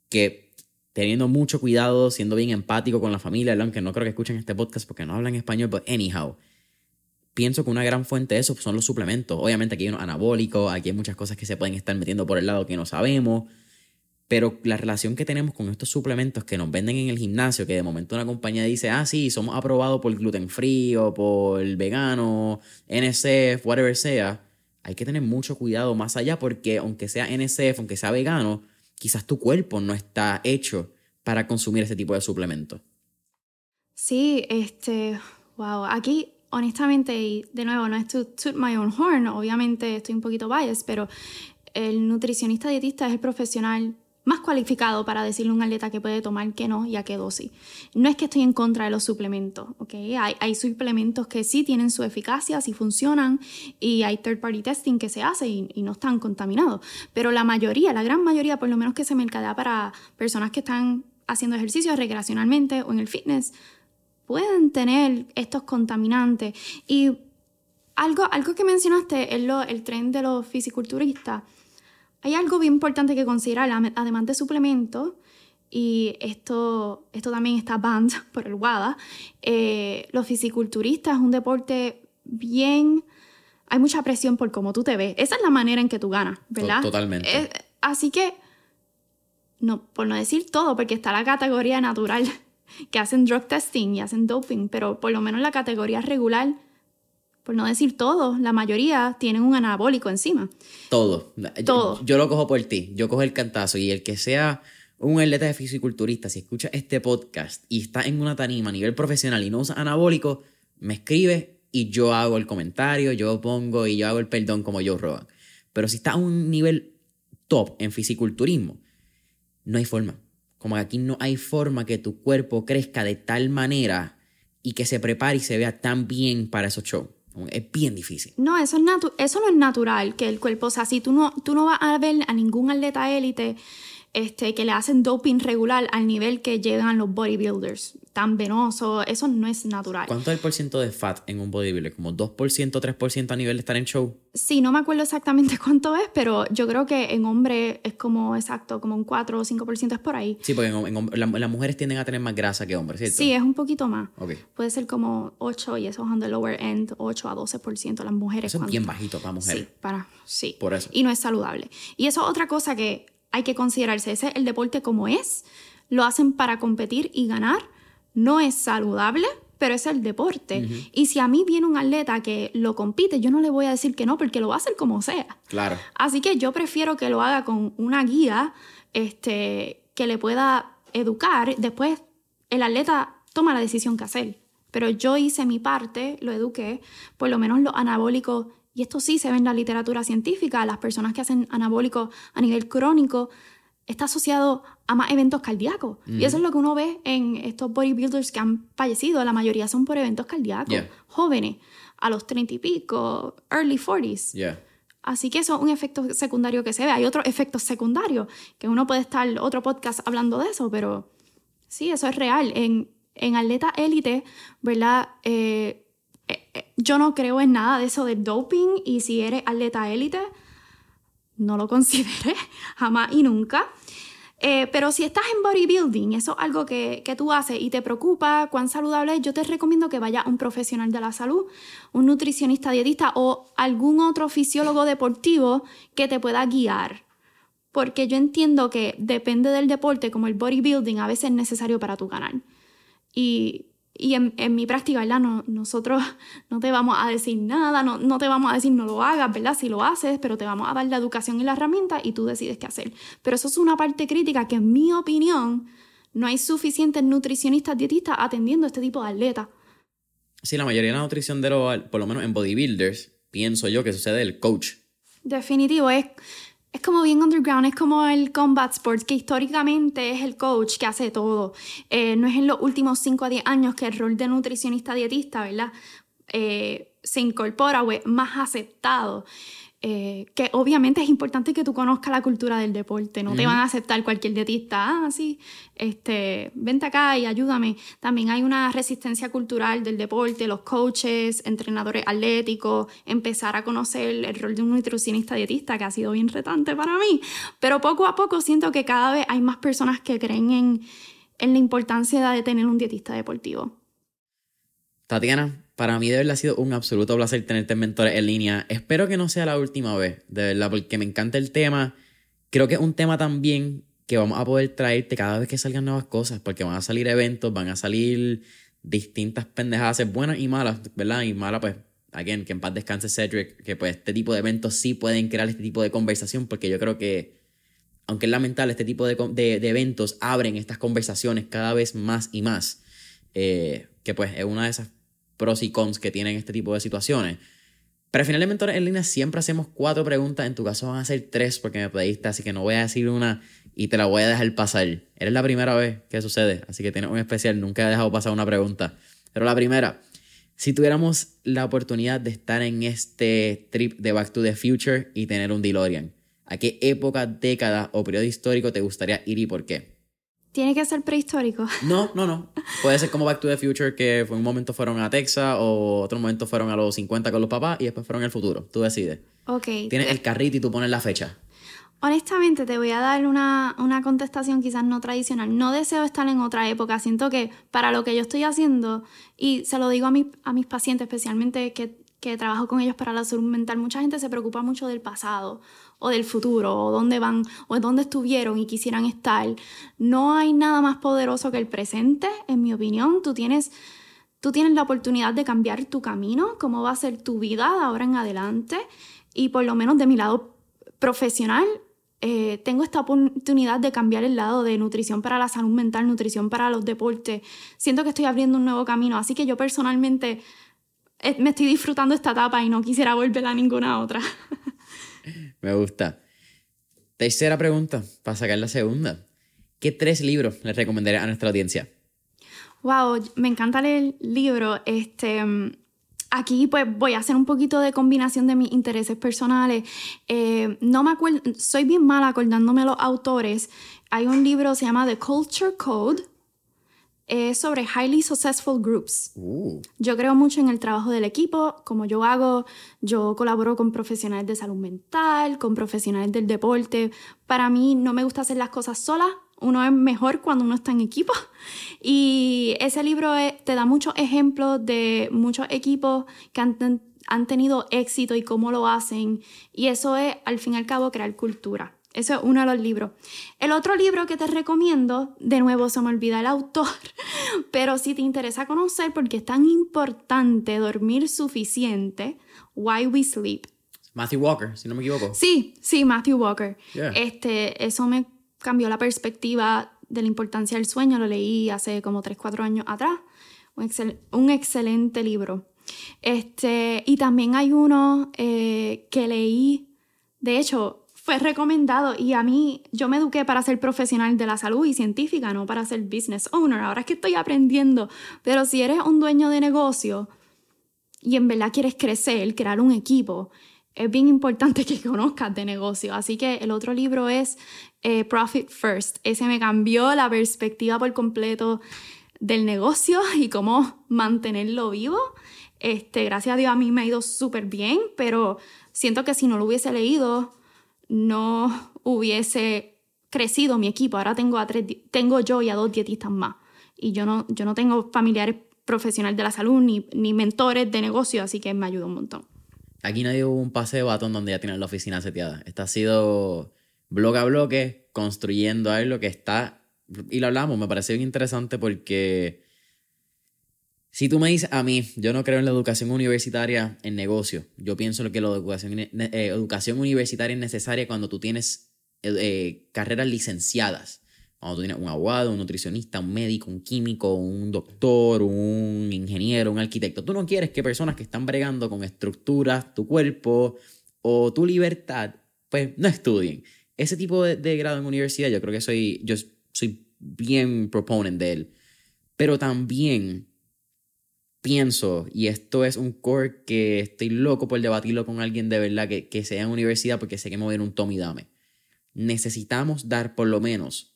que teniendo mucho cuidado, siendo bien empático con la familia, aunque no creo que escuchen este podcast porque no hablan español, pero anyhow, pienso que una gran fuente de eso son los suplementos. Obviamente aquí hay unos anabólicos, aquí hay muchas cosas que se pueden estar metiendo por el lado que no sabemos, pero la relación que tenemos con estos suplementos que nos venden en el gimnasio, que de momento una compañía dice, ah, sí, somos aprobados por gluten free o por vegano, NSF, whatever sea, hay que tener mucho cuidado más allá porque aunque sea NSF, aunque sea vegano, quizás tu cuerpo no está hecho para consumir ese tipo de suplementos. Sí, este, wow, aquí honestamente, y de nuevo, no es to toot my own horn, obviamente estoy un poquito biased, pero el nutricionista dietista es el profesional más cualificado para decirle a un atleta que puede tomar que no y a qué dosis. No es que estoy en contra de los suplementos, ¿ok? Hay, hay suplementos que sí tienen su eficacia, sí funcionan y hay third party testing que se hace y, y no están contaminados. Pero la mayoría, la gran mayoría, por lo menos que se mercadea para personas que están haciendo ejercicio recreacionalmente o en el fitness, pueden tener estos contaminantes. Y algo, algo que mencionaste es lo, el tren de los fisiculturistas. Hay algo bien importante que considerar, además de suplementos, y esto, esto también está banned por el WADA, eh, los fisiculturistas es un deporte bien... Hay mucha presión por cómo tú te ves. Esa es la manera en que tú ganas, ¿verdad? Totalmente. Eh, así que, no, por no decir todo, porque está la categoría natural que hacen drug testing y hacen doping, pero por lo menos la categoría regular, por no decir todo, la mayoría tienen un anabólico encima. Todo. Todo. Yo, yo lo cojo por ti, yo cojo el cantazo y el que sea un atleta de fisiculturista, si escucha este podcast y está en una tarima a nivel profesional y no usa anabólico, me escribe y yo hago el comentario, yo pongo y yo hago el perdón como yo Rogan. Pero si está a un nivel top en fisiculturismo, no hay forma. Como que aquí no hay forma que tu cuerpo crezca de tal manera y que se prepare y se vea tan bien para esos shows. Es bien difícil. No, eso, es eso no es natural, que el cuerpo, o sea, si tú no, tú no vas a ver a ningún atleta élite este, que le hacen doping regular al nivel que llegan los bodybuilders, tan venoso, eso no es natural. ¿Cuánto es el porciento de fat en un bodybuilder? ¿Como 2%, 3% a nivel de estar en show? Sí, no me acuerdo exactamente cuánto es, pero yo creo que en hombre es como exacto, como un 4 o 5% es por ahí. Sí, porque en, las mujeres tienden a tener más grasa que hombres, ¿cierto? Sí, es un poquito más. Okay. Puede ser como 8 y eso es on the lower end, 8 a 12% las mujeres. Eso es bien bajito para mujeres. Sí, para, sí. Por eso. Y no es saludable. Y eso es otra cosa que hay que considerarse. Ese es el deporte como es. Lo hacen para competir y ganar. No es saludable, pero es el deporte. Y si a mí viene un atleta que lo compite, yo no le voy a decir que no, porque lo va a hacer como sea. Claro. Así que yo prefiero que lo haga con una guía este, que le pueda educar. Después el atleta toma la decisión que hacer. Pero yo hice mi parte, lo eduqué, por lo menos lo anabólico y esto sí se ve en la literatura científica, las personas que hacen anabólicos a nivel crónico, está asociado a más eventos cardíacos. Y eso es lo que uno ve en estos bodybuilders que han fallecido. La mayoría son por eventos cardíacos, jóvenes, a los 30 y pico, early 40s. Así que eso es un efecto secundario que se ve. Hay otros efectos secundarios, que uno puede estar otro podcast hablando de eso, pero sí, eso es real. En, en atleta élite, ¿verdad? Eh, yo no creo en nada de eso del doping y si eres atleta élite, no lo consideré jamás y nunca. Eh, pero si estás en bodybuilding, eso es algo que, que, tú haces y te preocupa cuán saludable es, yo te recomiendo que vaya un profesional de la salud, un nutricionista dietista o algún otro fisiólogo deportivo que te pueda guiar. Porque yo entiendo que depende del deporte, como el bodybuilding, a veces es necesario para tu canal. Y y en, en, mi práctica, ¿verdad? No, nosotros no te vamos a decir nada, no, no te vamos a decir no lo hagas, ¿verdad? Si lo haces, pero te vamos a dar la educación y la herramienta y tú decides qué hacer. Pero eso es una parte crítica que, en mi opinión, no hay suficientes nutricionistas dietistas atendiendo a este tipo de atletas. Sí, la mayoría de la nutrición de los, por lo menos en bodybuilders, pienso yo que sucede el coach. Definitivo, es es como bien underground, es como el combat sports, que históricamente es el coach que hace todo. Eh, no es en los últimos 5 a 10 años que el rol de nutricionista dietista, ¿verdad? Eh, se incorpora o más aceptado. Eh, que obviamente es importante que tú conozcas la cultura del deporte, no te van a aceptar cualquier dietista, ah, sí, este, vente acá y ayúdame. También hay una resistencia cultural del deporte, los coaches, entrenadores atléticos, empezar a conocer el rol de un nutricionista dietista, que ha sido bien retante para mí, pero poco a poco siento que cada vez hay más personas que creen en, en la importancia de tener un dietista deportivo. Tatiana, para mí de verdad ha sido un absoluto placer tenerte en Mentores en línea. Espero que no sea la última vez, de verdad, porque me encanta el tema. Creo que es un tema también que vamos a poder traerte cada vez que salgan nuevas cosas, porque van a salir eventos, van a salir distintas pendejadas, buenas y malas, ¿verdad? Y malas, pues, again, que en paz descanse Cedric, que pues este tipo de eventos sí pueden crear este tipo de conversación, porque yo creo que, aunque es lamentable, este tipo de, de, eventos abren estas conversaciones cada vez más y más, eh, que pues es una de esas pros y cons que tienen este tipo de situaciones. Pero al final de Mentores en línea siempre hacemos cuatro preguntas. En tu caso van a ser tres porque me pediste, así que no voy a decir una y te la voy a dejar pasar. Eres la primera vez que sucede, así que tienes un especial. Nunca he dejado pasar una pregunta. Pero la primera, si tuviéramos la oportunidad de estar en este trip de Back to the Future y tener un DeLorean, ¿a qué época, década o periodo histórico te gustaría ir y por qué? ¿Tiene que ser prehistórico? No, no, no. Puede ser como Back to the Future, que fue un momento fueron a Texas o otro momento fueron a los 50 con los papás y después fueron al futuro. Tú decides. Ok. Tienes el carrito y tú pones la fecha. Honestamente, te voy a dar una, una, contestación quizás no tradicional. No deseo estar en otra época. Siento que para lo que yo estoy haciendo, y se lo digo a, a mis pacientes, especialmente que, que trabajo con ellos para la salud mental, mucha gente se preocupa mucho del pasado o del futuro, o dónde van, o dónde estuvieron y quisieran estar. No hay nada más poderoso que el presente, en mi opinión. Tú tienes, tú tienes la oportunidad de cambiar tu camino, cómo va a ser tu vida de ahora en adelante. Y por lo menos de mi lado profesional, eh, tengo esta oportunidad de cambiar el lado de nutrición para la salud mental, nutrición para los deportes. Siento que estoy abriendo un nuevo camino, así que yo personalmente me estoy disfrutando esta etapa y no quisiera volver a ninguna otra. Me gusta. Tercera pregunta, para sacar la segunda. ¿Qué tres libros le recomendaría a nuestra audiencia? Wow, me encanta leer libros. Este, aquí pues voy a hacer un poquito de combinación de mis intereses personales. Eh, no me acuerdo, soy bien mala acordándome los autores. Hay un libro, se llama The Culture Code, es sobre Highly Successful Groups. Uh. Yo creo mucho en el trabajo del equipo, como yo hago, yo colaboro con profesionales de salud mental, con profesionales del deporte. Para mí no me gusta hacer las cosas sola, uno es mejor cuando uno está en equipo. Y ese libro te da muchos ejemplos de muchos equipos que han, han tenido éxito y cómo lo hacen. Y eso es, al fin y al cabo, crear cultura. Eso es uno de los libros. El otro libro que te recomiendo, de nuevo se me olvida el autor, pero si te interesa conocer porque es tan importante dormir suficiente, Why We Sleep. Matthew Walker, si no me equivoco. Sí, sí, Matthew Walker. Este, eso me cambió la perspectiva de la importancia del sueño, lo leí hace como 3, 4 años atrás. Un, un excelente libro. Este, y también hay uno eh, que leí, de hecho, fue recomendado y a mí yo me eduqué para ser profesional de la salud y científica, no para ser business owner. Ahora es que estoy aprendiendo, pero si eres un dueño de negocio y en verdad quieres crecer, crear un equipo, es bien importante que conozcas de negocio. Así que el otro libro es eh, Profit First. Ese me cambió la perspectiva por completo del negocio y cómo mantenerlo vivo. Este, gracias a Dios a mí me ha ido súper bien, pero siento que si no lo hubiese leído, no hubiese crecido mi equipo. Ahora tengo, a tres, tengo yo y a dos dietistas más. Y yo no, yo no tengo familiares profesionales de la salud ni, ni mentores de negocio, así que me ayuda un montón. Aquí nadie hubo un paseo batón donde ya tienen la oficina seteada. Esta ha sido bloque a bloque, construyendo algo que está. Y lo hablamos, me parece bien interesante porque. Si tú me dices a mí, yo no creo en la educación universitaria en negocio. Yo pienso que la educación, eh, universitaria es necesaria cuando tú tienes eh, carreras licenciadas. Cuando tú tienes un abogado, un nutricionista, un médico, un químico, un doctor, un ingeniero, un arquitecto. Tú no quieres que personas que están bregando con estructuras, tu cuerpo o tu libertad, pues no estudien. Ese tipo de, grado en universidad yo creo que soy, yo soy bien proponent de él. Pero también pienso, y esto es un core que estoy loco por debatirlo con alguien de verdad que, que sea en universidad porque sé que me voy a un Tommy Dame. Necesitamos dar por lo menos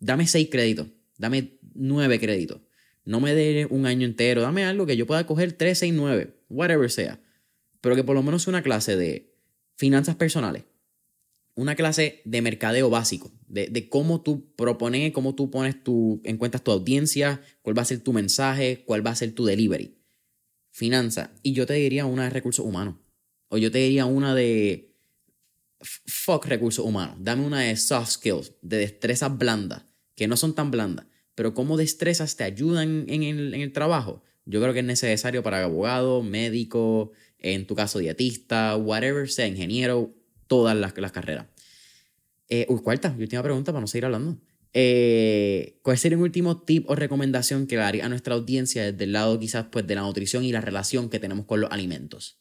dame seis créditos, dame nueve créditos. No me dé un año entero, dame algo que yo pueda coger tres, seis, nueve, whatever sea. Pero que por lo menos sea una clase de finanzas personales, una clase de mercadeo básico, de, cómo tú propones, cómo tú pones tu, encuentras tu audiencia, cuál va a ser tu mensaje, cuál va a ser tu delivery. Finanza. Y yo te diría una de recursos humanos. O yo te diría una de fuck recursos humanos. Dame una de soft skills, de destrezas blandas que no son tan blandas, pero cómo destrezas te ayudan en el, trabajo, yo creo que es necesario para abogado, médico, en tu caso dietista, whatever sea, ingeniero, todas las, carreras. Eh, cuarta última pregunta para no seguir hablando. Eh, ¿Cuál sería un último tip o recomendación que le haría a nuestra audiencia desde el lado quizás pues, de la nutrición y la relación que tenemos con los alimentos?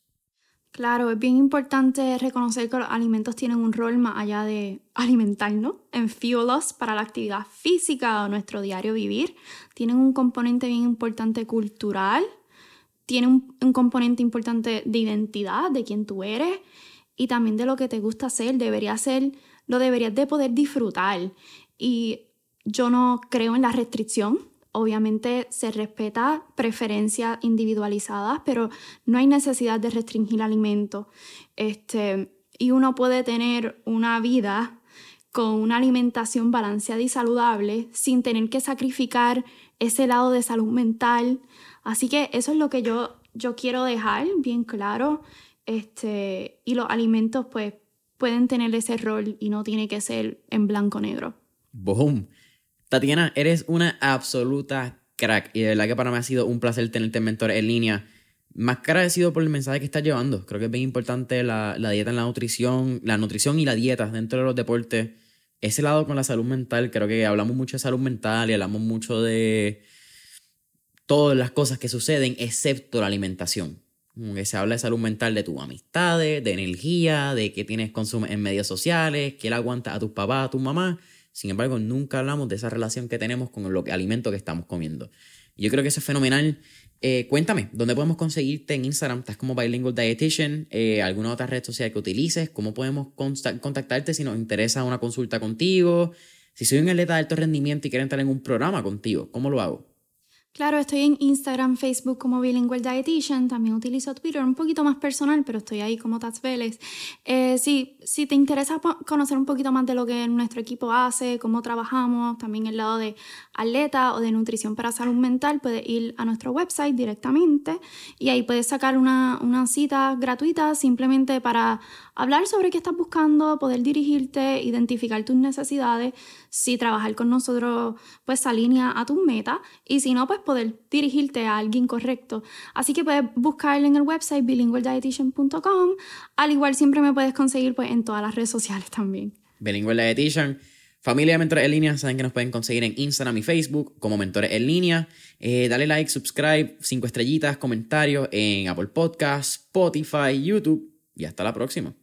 Claro, es bien importante reconocer que los alimentos tienen un rol más allá de alimentarnos, en fuel para la actividad física o nuestro diario vivir. Tienen un componente bien importante cultural, tienen un, componente importante de identidad, de quién tú eres y también de lo que te gusta hacer. Debería ser, lo deberías de poder disfrutar. Y yo no creo en la restricción, Obviamente se respeta preferencias individualizadas, pero no hay necesidad de restringir alimentos. Este, y uno puede tener una vida con una alimentación balanceada y saludable sin tener que sacrificar ese lado de salud mental. Así que eso es lo que yo, yo quiero dejar bien claro. Este, y los alimentos pues pueden tener ese rol y no tiene que ser en blanco-negro. Boom. Tatiana, eres una absoluta crack y de verdad que para mí ha sido un placer tenerte mentor en línea. Más que agradecido por el mensaje que estás llevando. Creo que es bien importante la, dieta en la nutrición, la nutrición y la dieta dentro de los deportes. Ese lado con la salud mental, creo que hablamos mucho de salud mental y hablamos mucho de todas las cosas que suceden, excepto la alimentación. Que se habla de salud mental de tus amistades, de energía, de qué tienes consumo en medios sociales, qué le aguanta a tus papás, a tus mamás. Sin embargo, nunca hablamos de esa relación que tenemos con el alimento que estamos comiendo. Yo creo que eso es fenomenal. Eh, cuéntame, ¿dónde podemos conseguirte en Instagram? ¿Estás como Bilingual Dietitian? Eh, ¿Alguna otra red social que utilices? ¿Cómo podemos contactarte si nos interesa una consulta contigo? Si soy un atleta de alto rendimiento y quiero entrar en un programa contigo, ¿cómo lo hago? Claro, estoy en Instagram, Facebook como Bilingual Dietitian, también utilizo Twitter, un poquito más personal, pero estoy ahí como Tats Vélez. Eh, sí, si te interesa conocer un poquito más de lo que nuestro equipo hace, cómo trabajamos, también el lado de atleta o de nutrición para salud mental, puedes ir a nuestro website directamente y ahí puedes sacar una, una cita gratuita simplemente para hablar sobre qué estás buscando, poder dirigirte, identificar tus necesidades, si trabajar con nosotros pues se alinea a tus metas y si no pues poder dirigirte a alguien correcto. Así que puedes buscar en el website bilingualdietitian.com, al igual siempre me puedes conseguir pues en todas las redes sociales también. Bilingual Dietitian. Familia Mentores en Línea, saben que nos pueden conseguir en Instagram y Facebook como Mentores en Línea. Eh, dale like, subscribe, cinco estrellitas, comentarios en Apple Podcasts, Spotify, YouTube y hasta la próxima.